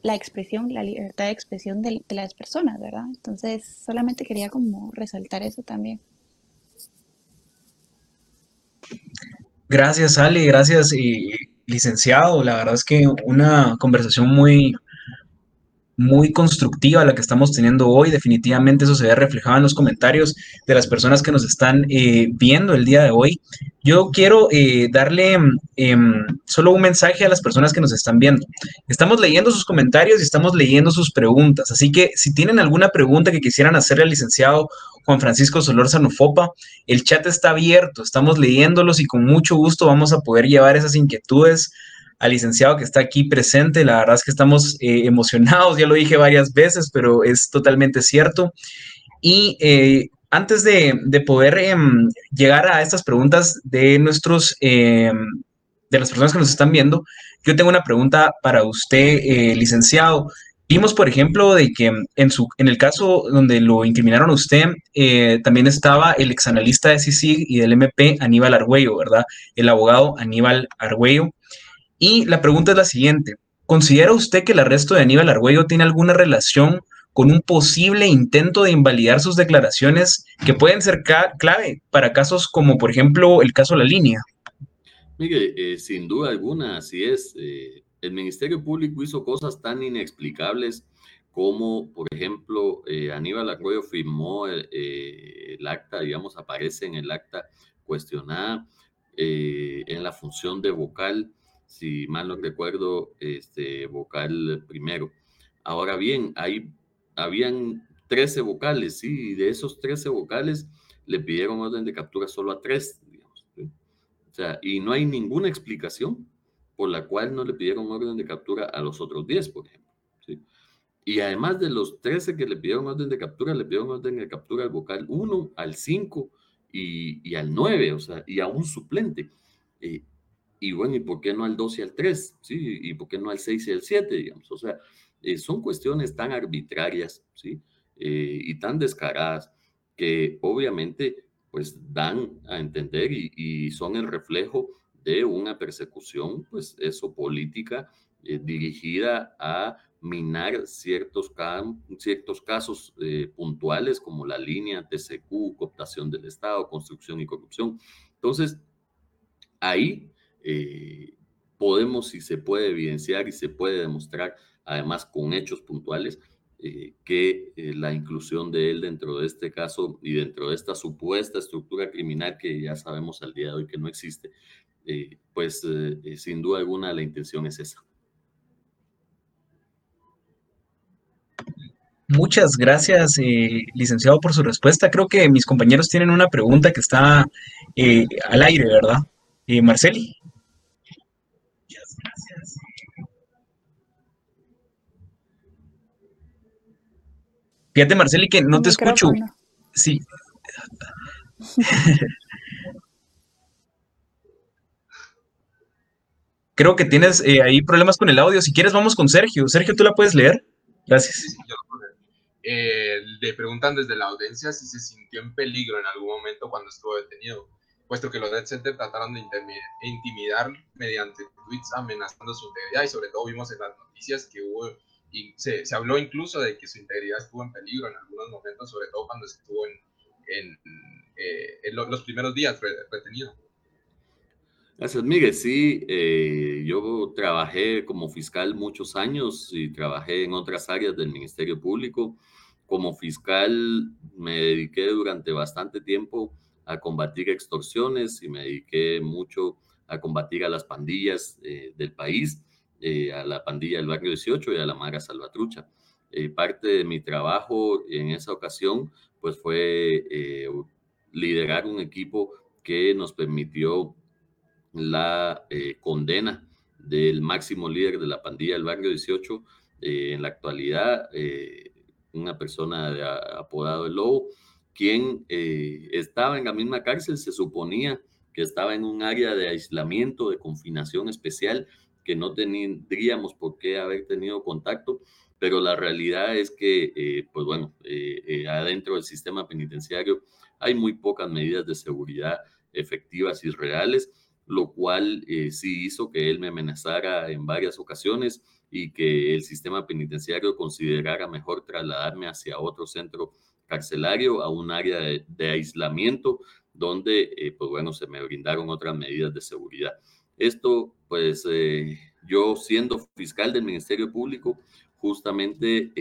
la expresión, la libertad de expresión de, las personas, ¿verdad? Entonces, solamente quería como resaltar eso también. Gracias, Ale, gracias, y licenciado. La verdad es que una conversación muy, muy constructiva la que estamos teniendo hoy. Definitivamente eso se ve reflejado en los comentarios de las personas que nos están eh, viendo el día de hoy. Yo quiero eh, darle em, solo un mensaje a las personas que nos están viendo. Estamos leyendo sus comentarios y estamos leyendo sus preguntas. Así que si tienen alguna pregunta que quisieran hacerle al licenciado Juan Francisco Solor Sanofopa, el chat está abierto. Estamos leyéndolos y con mucho gusto vamos a poder llevar esas inquietudes al licenciado que está aquí presente. La verdad es que estamos eh, emocionados, ya lo dije varias veces, pero es totalmente cierto. Y eh, antes de, poder em, llegar a estas preguntas de nuestros, em, de las personas que nos están viendo, yo tengo una pregunta para usted, eh, licenciado. Vimos, por ejemplo, de que en, su, en el caso donde lo incriminaron a usted, también estaba el exanalista de CICIG y del MP, Aníbal Argüello, ¿verdad? El abogado Aníbal Argüello. Y la pregunta es la siguiente. ¿Considera usted que el arresto de Aníbal Argüello tiene alguna relación con un posible intento de invalidar sus declaraciones que pueden ser clave para casos como, por ejemplo, el caso La Línea? Mire, eh, sin duda alguna, así es. Eh, el Ministerio Público hizo cosas tan inexplicables como por ejemplo eh, Aníbal Arroyo firmó el acta, digamos, aparece en el acta cuestionada en la función de vocal, si mal no recuerdo, este, vocal primero. Ahora bien, hay, habían 13 vocales, sí, y de esos 13 vocales le pidieron orden de captura solo a tres, digamos. O sea, y no hay ninguna explicación por la cual no le pidieron orden de captura a los otros 10, por ejemplo. ¿sí? Y además de los 13 que le pidieron orden de captura, le pidieron orden de captura al vocal 1, al 5 y, al 9, o sea, y a un suplente. Eh, y bueno, ¿y por qué no al 2 y al 3? ¿Sí? ¿Y por qué no al 6 y al 7, digamos? O sea, eh, son cuestiones tan arbitrarias, ¿sí? Eh, y tan descaradas que obviamente pues dan a entender y, y son el reflejo de una persecución, pues eso política eh, dirigida a minar ciertos, ciertos casos eh, puntuales como la línea TCQ, cooptación del Estado, construcción y corrupción. Entonces, ahí eh, podemos y se puede evidenciar y se puede demostrar, además con hechos puntuales, que la inclusión de él dentro de este caso y dentro de esta supuesta estructura criminal que ya sabemos al día de hoy que no existe, eh, pues eh, eh, sin duda alguna la intención es esa. Muchas gracias, licenciado, por su respuesta. Creo que mis compañeros tienen una pregunta que está al aire, ¿verdad? Marceli. Fíjate, Marceli, que no te escucho. Sí. <laughs> Creo que tienes eh, ahí problemas con el audio. Si quieres, vamos con Sergio. Sergio, ¿tú la puedes leer? Gracias. Sí, yo eh, le preguntan desde la audiencia si se sintió en peligro en algún momento cuando estuvo detenido, puesto que los Dead Center trataron de intimidar mediante tweets amenazando su integridad y sobre todo vimos en las noticias que hubo y se, se, habló incluso de que su integridad estuvo en peligro en algunos momentos, sobre todo cuando estuvo en, en, eh, en los primeros días retenido. Gracias, Miguel. Sí, eh, yo trabajé como fiscal muchos años y trabajé en otras áreas del Ministerio Público. Como fiscal me dediqué durante bastante tiempo a combatir extorsiones y me dediqué mucho a combatir a las pandillas eh, del país, eh, a la pandilla del barrio 18 y a la Mara Salvatrucha. parte de mi trabajo en esa ocasión pues fue liderar un equipo que nos permitió la eh, condena del máximo líder de la pandilla del barrio 18, eh, en la actualidad, eh, una persona apodado El Lobo, quien estaba en la misma cárcel, se suponía que estaba en un área de aislamiento, de confinación especial, que no tendríamos por qué haber tenido contacto, pero la realidad es que, pues bueno, adentro del sistema penitenciario hay muy pocas medidas de seguridad efectivas y reales lo cual eh, sí hizo que él me amenazara en varias ocasiones y que el sistema penitenciario considerara mejor trasladarme hacia otro centro carcelario, a un área de, aislamiento, donde, eh, pues bueno, se me brindaron otras medidas de seguridad. Esto, pues eh, yo siendo fiscal del Ministerio Público, justamente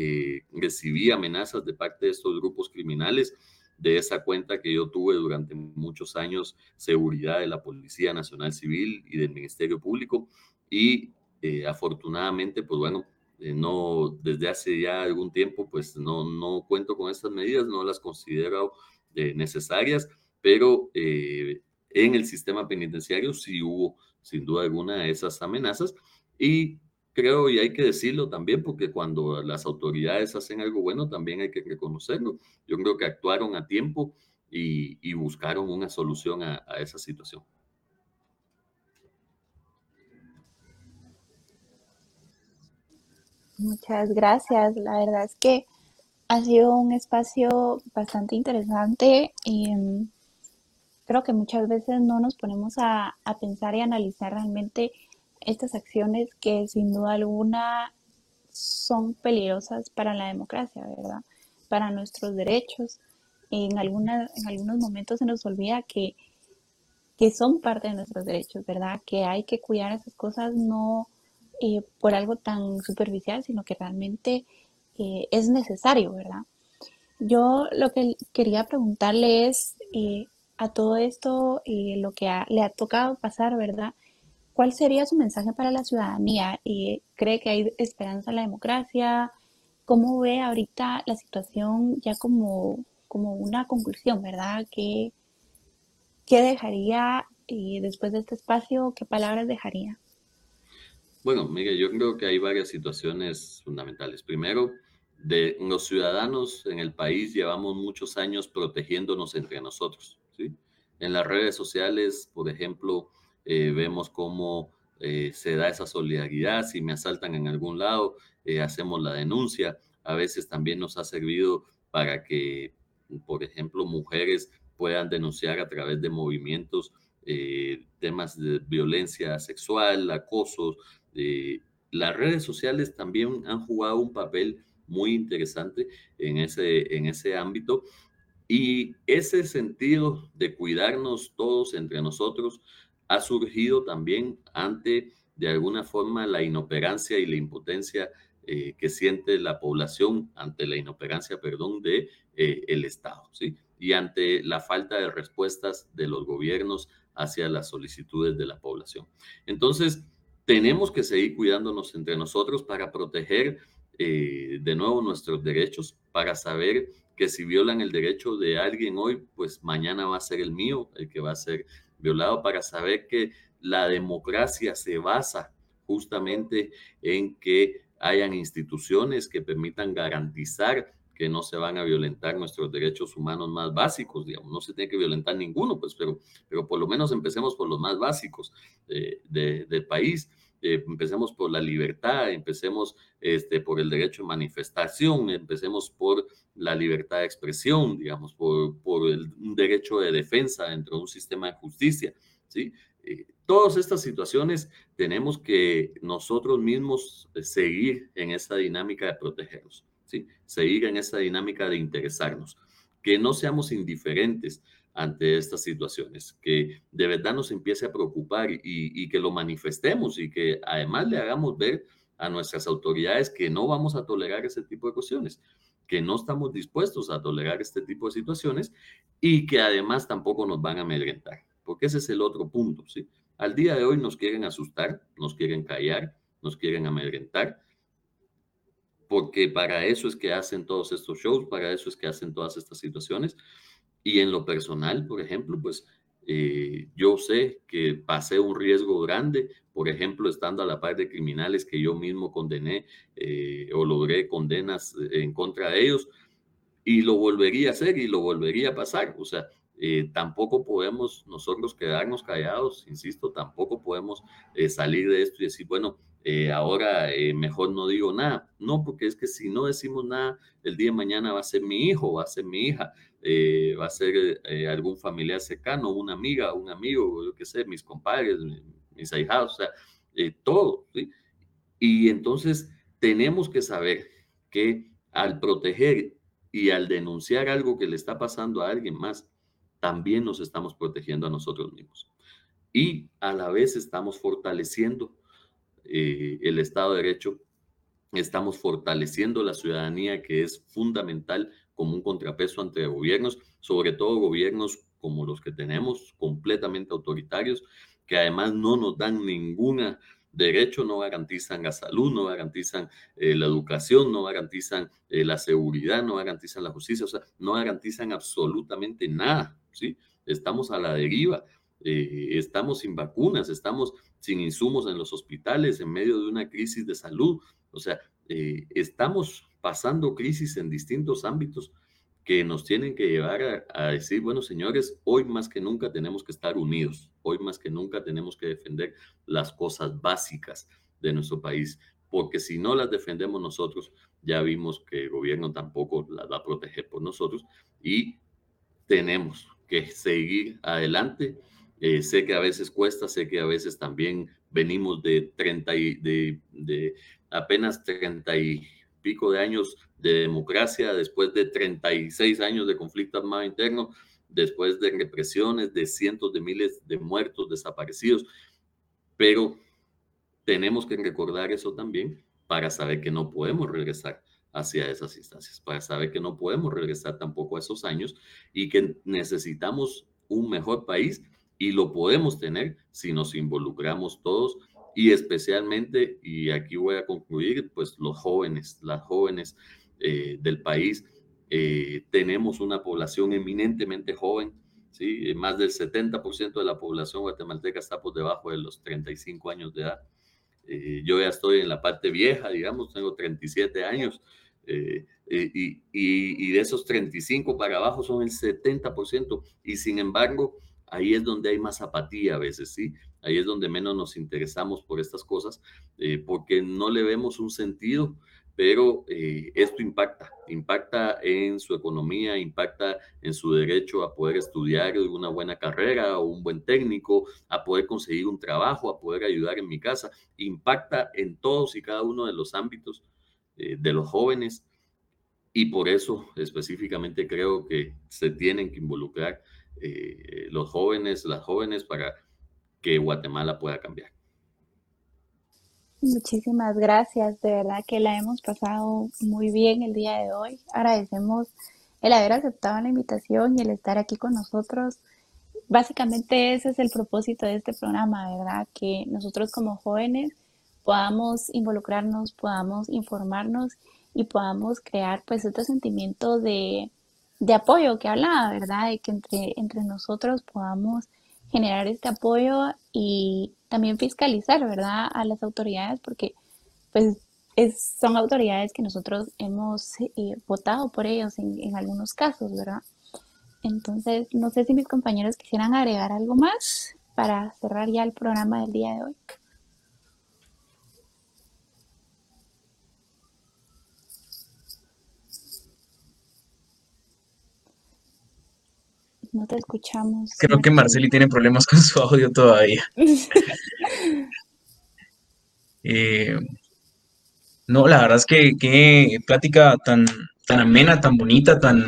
recibí amenazas de parte de estos grupos criminales de esa cuenta que yo tuve durante muchos años, seguridad de la Policía Nacional Civil y del Ministerio Público. Y eh, afortunadamente, pues bueno, eh, no, desde hace ya algún tiempo, pues no, no cuento con estas medidas, no las considero eh, necesarias, pero en el sistema penitenciario sí hubo, sin duda alguna, esas amenazas. Y creo, y hay que decirlo también, porque cuando las autoridades hacen algo bueno, también hay que reconocerlo. Yo creo que actuaron a tiempo y, buscaron una solución a, esa situación. Muchas gracias. La verdad es que ha sido un espacio bastante interesante y mm, creo que muchas veces no nos ponemos a, a pensar y analizar realmente estas acciones que sin duda alguna son peligrosas para la democracia, ¿verdad? Para nuestros derechos. En, alguna, en algunos momentos se nos olvida que, que son parte de nuestros derechos, ¿verdad? Que hay que cuidar esas cosas no eh, por algo tan superficial, sino que realmente eh, es necesario, ¿verdad? Yo lo que quería preguntarle es eh, a todo esto, eh, lo que le ha tocado pasar, ¿verdad? ¿Cuál sería su mensaje para la ciudadanía? ¿Cree que hay esperanza en la democracia? ¿Cómo ve ahorita la situación ya como, como una conclusión, ¿verdad? ¿Qué, qué dejaría después de este espacio? ¿Qué palabras dejaría? Bueno, mire, yo creo que hay varias situaciones fundamentales. Primero, de los ciudadanos en el país llevamos muchos años protegiéndonos entre nosotros. ¿Sí? En las redes sociales, por ejemplo, eh, vemos cómo eh, se da esa solidaridad. Si me asaltan en algún lado, eh, hacemos la denuncia. A veces también nos ha servido para que, por ejemplo, mujeres puedan denunciar a través de movimientos temas de violencia sexual, acoso, las redes sociales también han jugado un papel muy interesante en ese, en ese ámbito. Y ese sentido de cuidarnos todos entre nosotros ha surgido también ante, de alguna forma, la inoperancia y la impotencia eh, que siente la población ante la inoperancia, perdón, de eh, el Estado, ¿sí? Y ante la falta de respuestas de los gobiernos hacia las solicitudes de la población. Entonces, tenemos que seguir cuidándonos entre nosotros para proteger eh, de nuevo nuestros derechos, para saber que si violan el derecho de alguien hoy, pues mañana va a ser el mío el que va a ser violado, para saber que la democracia se basa justamente en que hayan instituciones que permitan garantizar que no se van a violentar nuestros derechos humanos más básicos, digamos, no se tiene que violentar ninguno, pues, pero, pero por lo menos empecemos por los más básicos eh, del país. Eh, empecemos por la libertad, empecemos este, por el derecho de manifestación, empecemos por la libertad de expresión, digamos, por, por el, un derecho de defensa dentro de un sistema de justicia, ¿sí? Eh, todas estas situaciones tenemos que nosotros mismos seguir en esa dinámica de protegernos, ¿sí? Seguir en esa dinámica de interesarnos, que no seamos indiferentes, ante estas situaciones, que de verdad nos empiece a preocupar y, que lo manifestemos y que además le hagamos ver a nuestras autoridades que no vamos a tolerar ese tipo de cuestiones, que no estamos dispuestos a tolerar este tipo de situaciones y que además tampoco nos van a amedrentar, porque ese es el otro punto, ¿sí? Al día de hoy nos quieren asustar, nos quieren callar, nos quieren amedrentar, porque para eso es que hacen todos estos shows, para eso es que hacen todas estas situaciones, y en lo personal, por ejemplo, pues eh, yo sé que pasé un riesgo grande, por ejemplo, estando a la par de criminales que yo mismo condené eh, o logré condenas en contra de ellos, y lo volvería a hacer y lo volvería a pasar. O sea, eh, tampoco podemos nosotros quedarnos callados, insisto, tampoco podemos salir de esto y decir, bueno, ahora mejor no digo nada. No, porque es que si no decimos nada, el día de mañana va a ser mi hijo, va a ser mi hija, eh, va a ser eh, algún familiar cercano, una amiga, un amigo, yo qué sé, mis compadres, mis ahijados, o sea, eh, todo. Y entonces tenemos que saber que al proteger y al denunciar algo que le está pasando a alguien más, también nos estamos protegiendo a nosotros mismos. Y a la vez estamos fortaleciendo el Estado de Derecho, estamos fortaleciendo la ciudadanía, que es fundamental como un contrapeso ante gobiernos, sobre todo gobiernos como los que tenemos, completamente autoritarios, que además no nos dan ningún derecho, no garantizan la salud, no garantizan eh, la educación, no garantizan eh, la seguridad, no garantizan la justicia, o sea, no garantizan absolutamente nada, ¿sí? Estamos a la deriva, eh, estamos sin vacunas, estamos sin insumos en los hospitales, en medio de una crisis de salud, o sea, estamos pasando crisis en distintos ámbitos que nos tienen que llevar a, decir, bueno, señores, hoy más que nunca tenemos que estar unidos, hoy más que nunca tenemos que defender las cosas básicas de nuestro país, porque si no las defendemos nosotros, ya vimos que el gobierno tampoco las va a proteger por nosotros y tenemos que seguir adelante. Eh, sé que a veces cuesta, sé que a veces también venimos de 30 y de, de apenas 30 y pico de años de democracia, después de 36 años de conflicto armado interno, después de represiones, de cientos de miles de muertos, desaparecidos. Pero tenemos que recordar eso también para saber que no podemos regresar hacia esas instancias, para saber que no podemos regresar tampoco a esos años y que necesitamos un mejor país y lo podemos tener si nos involucramos todos y especialmente, y aquí voy a concluir, pues los jóvenes, las jóvenes eh, del país, eh, tenemos una población eminentemente joven, ¿sí? más del 70% de la población guatemalteca está por debajo de los 35 años de edad. Eh, yo ya estoy en la parte vieja, digamos, tengo 37 años, y, y, de esos 35 para abajo son el 70%, y sin embargo, ahí es donde hay más apatía a veces, ¿sí? Ahí es donde menos nos interesamos por estas cosas, eh, porque no le vemos un sentido, pero eh, esto impacta, impacta en su economía, impacta en su derecho a poder estudiar una buena carrera o un buen técnico, a poder conseguir un trabajo, a poder ayudar en mi casa, impacta en todos y cada uno de los ámbitos eh, de los jóvenes y por eso específicamente creo que se tienen que involucrar los jóvenes, las jóvenes para que Guatemala pueda cambiar. Muchísimas gracias, de verdad que la hemos pasado muy bien el día de hoy. Agradecemos el haber aceptado la invitación y el estar aquí con nosotros. Básicamente ese es el propósito de este programa, ¿verdad? Que nosotros como jóvenes podamos involucrarnos, podamos informarnos y podamos crear pues este sentimiento de, de apoyo que hablaba, ¿verdad? De que entre, entre nosotros podamos generar este apoyo y también fiscalizar, ¿verdad?, a las autoridades, porque pues son autoridades que nosotros hemos eh, votado por ellos en, en, algunos casos, ¿verdad? Entonces, no sé si mis compañeros quisieran agregar algo más para cerrar ya el programa del día de hoy. No te escuchamos. Creo que Marceli tiene problemas con su audio todavía. <laughs> Eh, no, la verdad es que qué plática tan, tan amena, tan bonita, tan,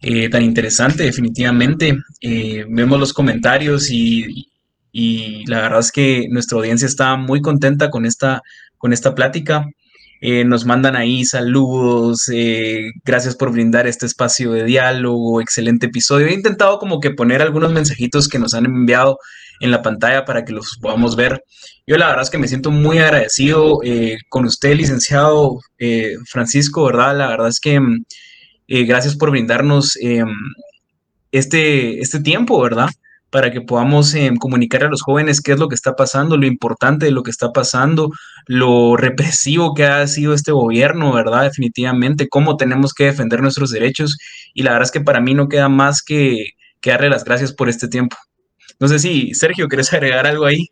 eh, tan interesante, definitivamente. Eh, vemos los comentarios y, y, la verdad es que nuestra audiencia está muy contenta con esta, con esta plática. Eh, nos mandan ahí saludos, eh, gracias por brindar este espacio de diálogo, excelente episodio. He intentado como que poner algunos mensajitos que nos han enviado en la pantalla para que los podamos ver. Yo la verdad es que me siento muy agradecido eh, con usted, licenciado Francisco, ¿verdad? La verdad es que gracias por brindarnos este, este tiempo, ¿verdad? Para que podamos eh, comunicar a los jóvenes qué es lo que está pasando, lo importante de lo que está pasando, lo represivo que ha sido este gobierno, ¿verdad? Definitivamente, cómo tenemos que defender nuestros derechos. Y la verdad es que para mí no queda más que, darle las gracias por este tiempo. No sé si, Sergio, ¿quieres agregar algo ahí?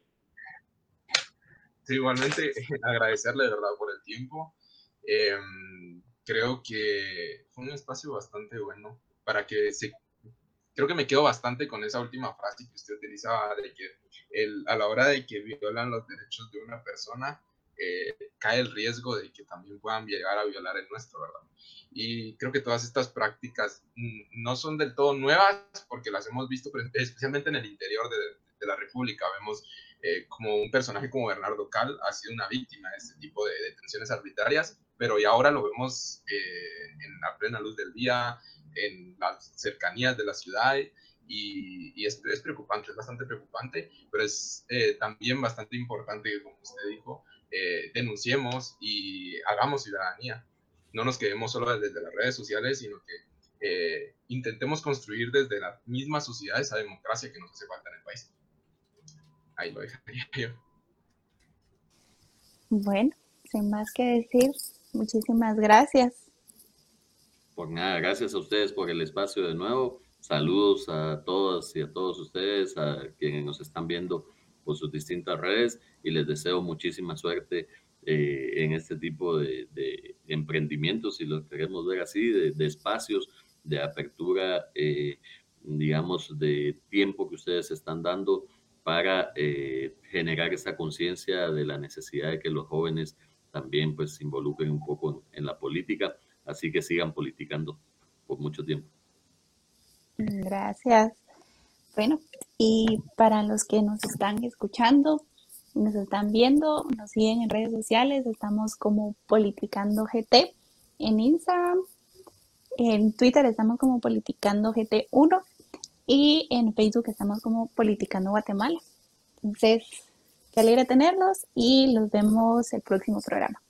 Sí, igualmente <laughs> agradecerle de verdad por el tiempo. Em, creo que fue un espacio bastante bueno para que se creo que me quedo bastante con esa última frase que usted utilizaba de que el, a la hora de que violan los derechos de una persona, eh, cae el riesgo de que también puedan llegar a violar el nuestro, ¿verdad? Y creo que todas estas prácticas mm, no son del todo nuevas porque las hemos visto especialmente en el interior de, de la República. Vemos eh, como un personaje como Bernardo Cal ha sido una víctima de este tipo de detenciones arbitrarias, pero y ahora lo vemos eh, en la plena luz del día, en las cercanías de la ciudad y, es, es, preocupante, es bastante preocupante, pero es eh, también bastante importante, como usted dijo, eh, denunciemos y hagamos ciudadanía. No nos quedemos solo desde las redes sociales, sino que eh, intentemos construir desde la misma sociedad esa democracia que nos hace falta en el país. Ahí lo dejaría yo. Bueno, sin más que decir, muchísimas gracias. Gracias a ustedes por el espacio de nuevo. Saludos a todas y a todos ustedes, a quienes nos están viendo por sus distintas redes y les deseo muchísima suerte eh, en este tipo de, emprendimientos, si lo queremos ver así, de, espacios, de apertura, eh, digamos, de tiempo que ustedes están dando para eh, generar esa conciencia de la necesidad de que los jóvenes también pues se involucren un poco en la política Así que sigan politicando por mucho tiempo. Gracias. Bueno, y para los que nos están escuchando, nos están viendo, nos siguen en redes sociales, estamos como Politicando GT en Instagram. En Twitter estamos como Politicando GT1 y en Facebook estamos como Politicando Guatemala. Entonces, qué alegre tenerlos y los vemos el próximo programa.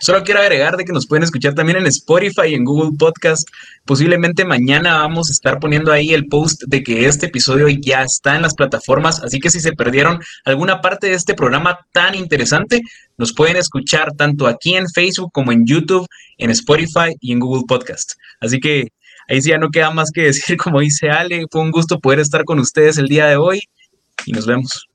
Solo quiero agregar de que nos pueden escuchar también en Spotify y en Google Podcast. Posiblemente mañana vamos a estar poniendo ahí el post de que este episodio ya está en las plataformas, así que si se perdieron alguna parte de este programa tan interesante, nos pueden escuchar tanto aquí en Facebook como en YouTube, en Spotify y en Google Podcast. Así que ahí sí ya no queda más que decir, como dice Ale, fue un gusto poder estar con ustedes el día de hoy y nos vemos.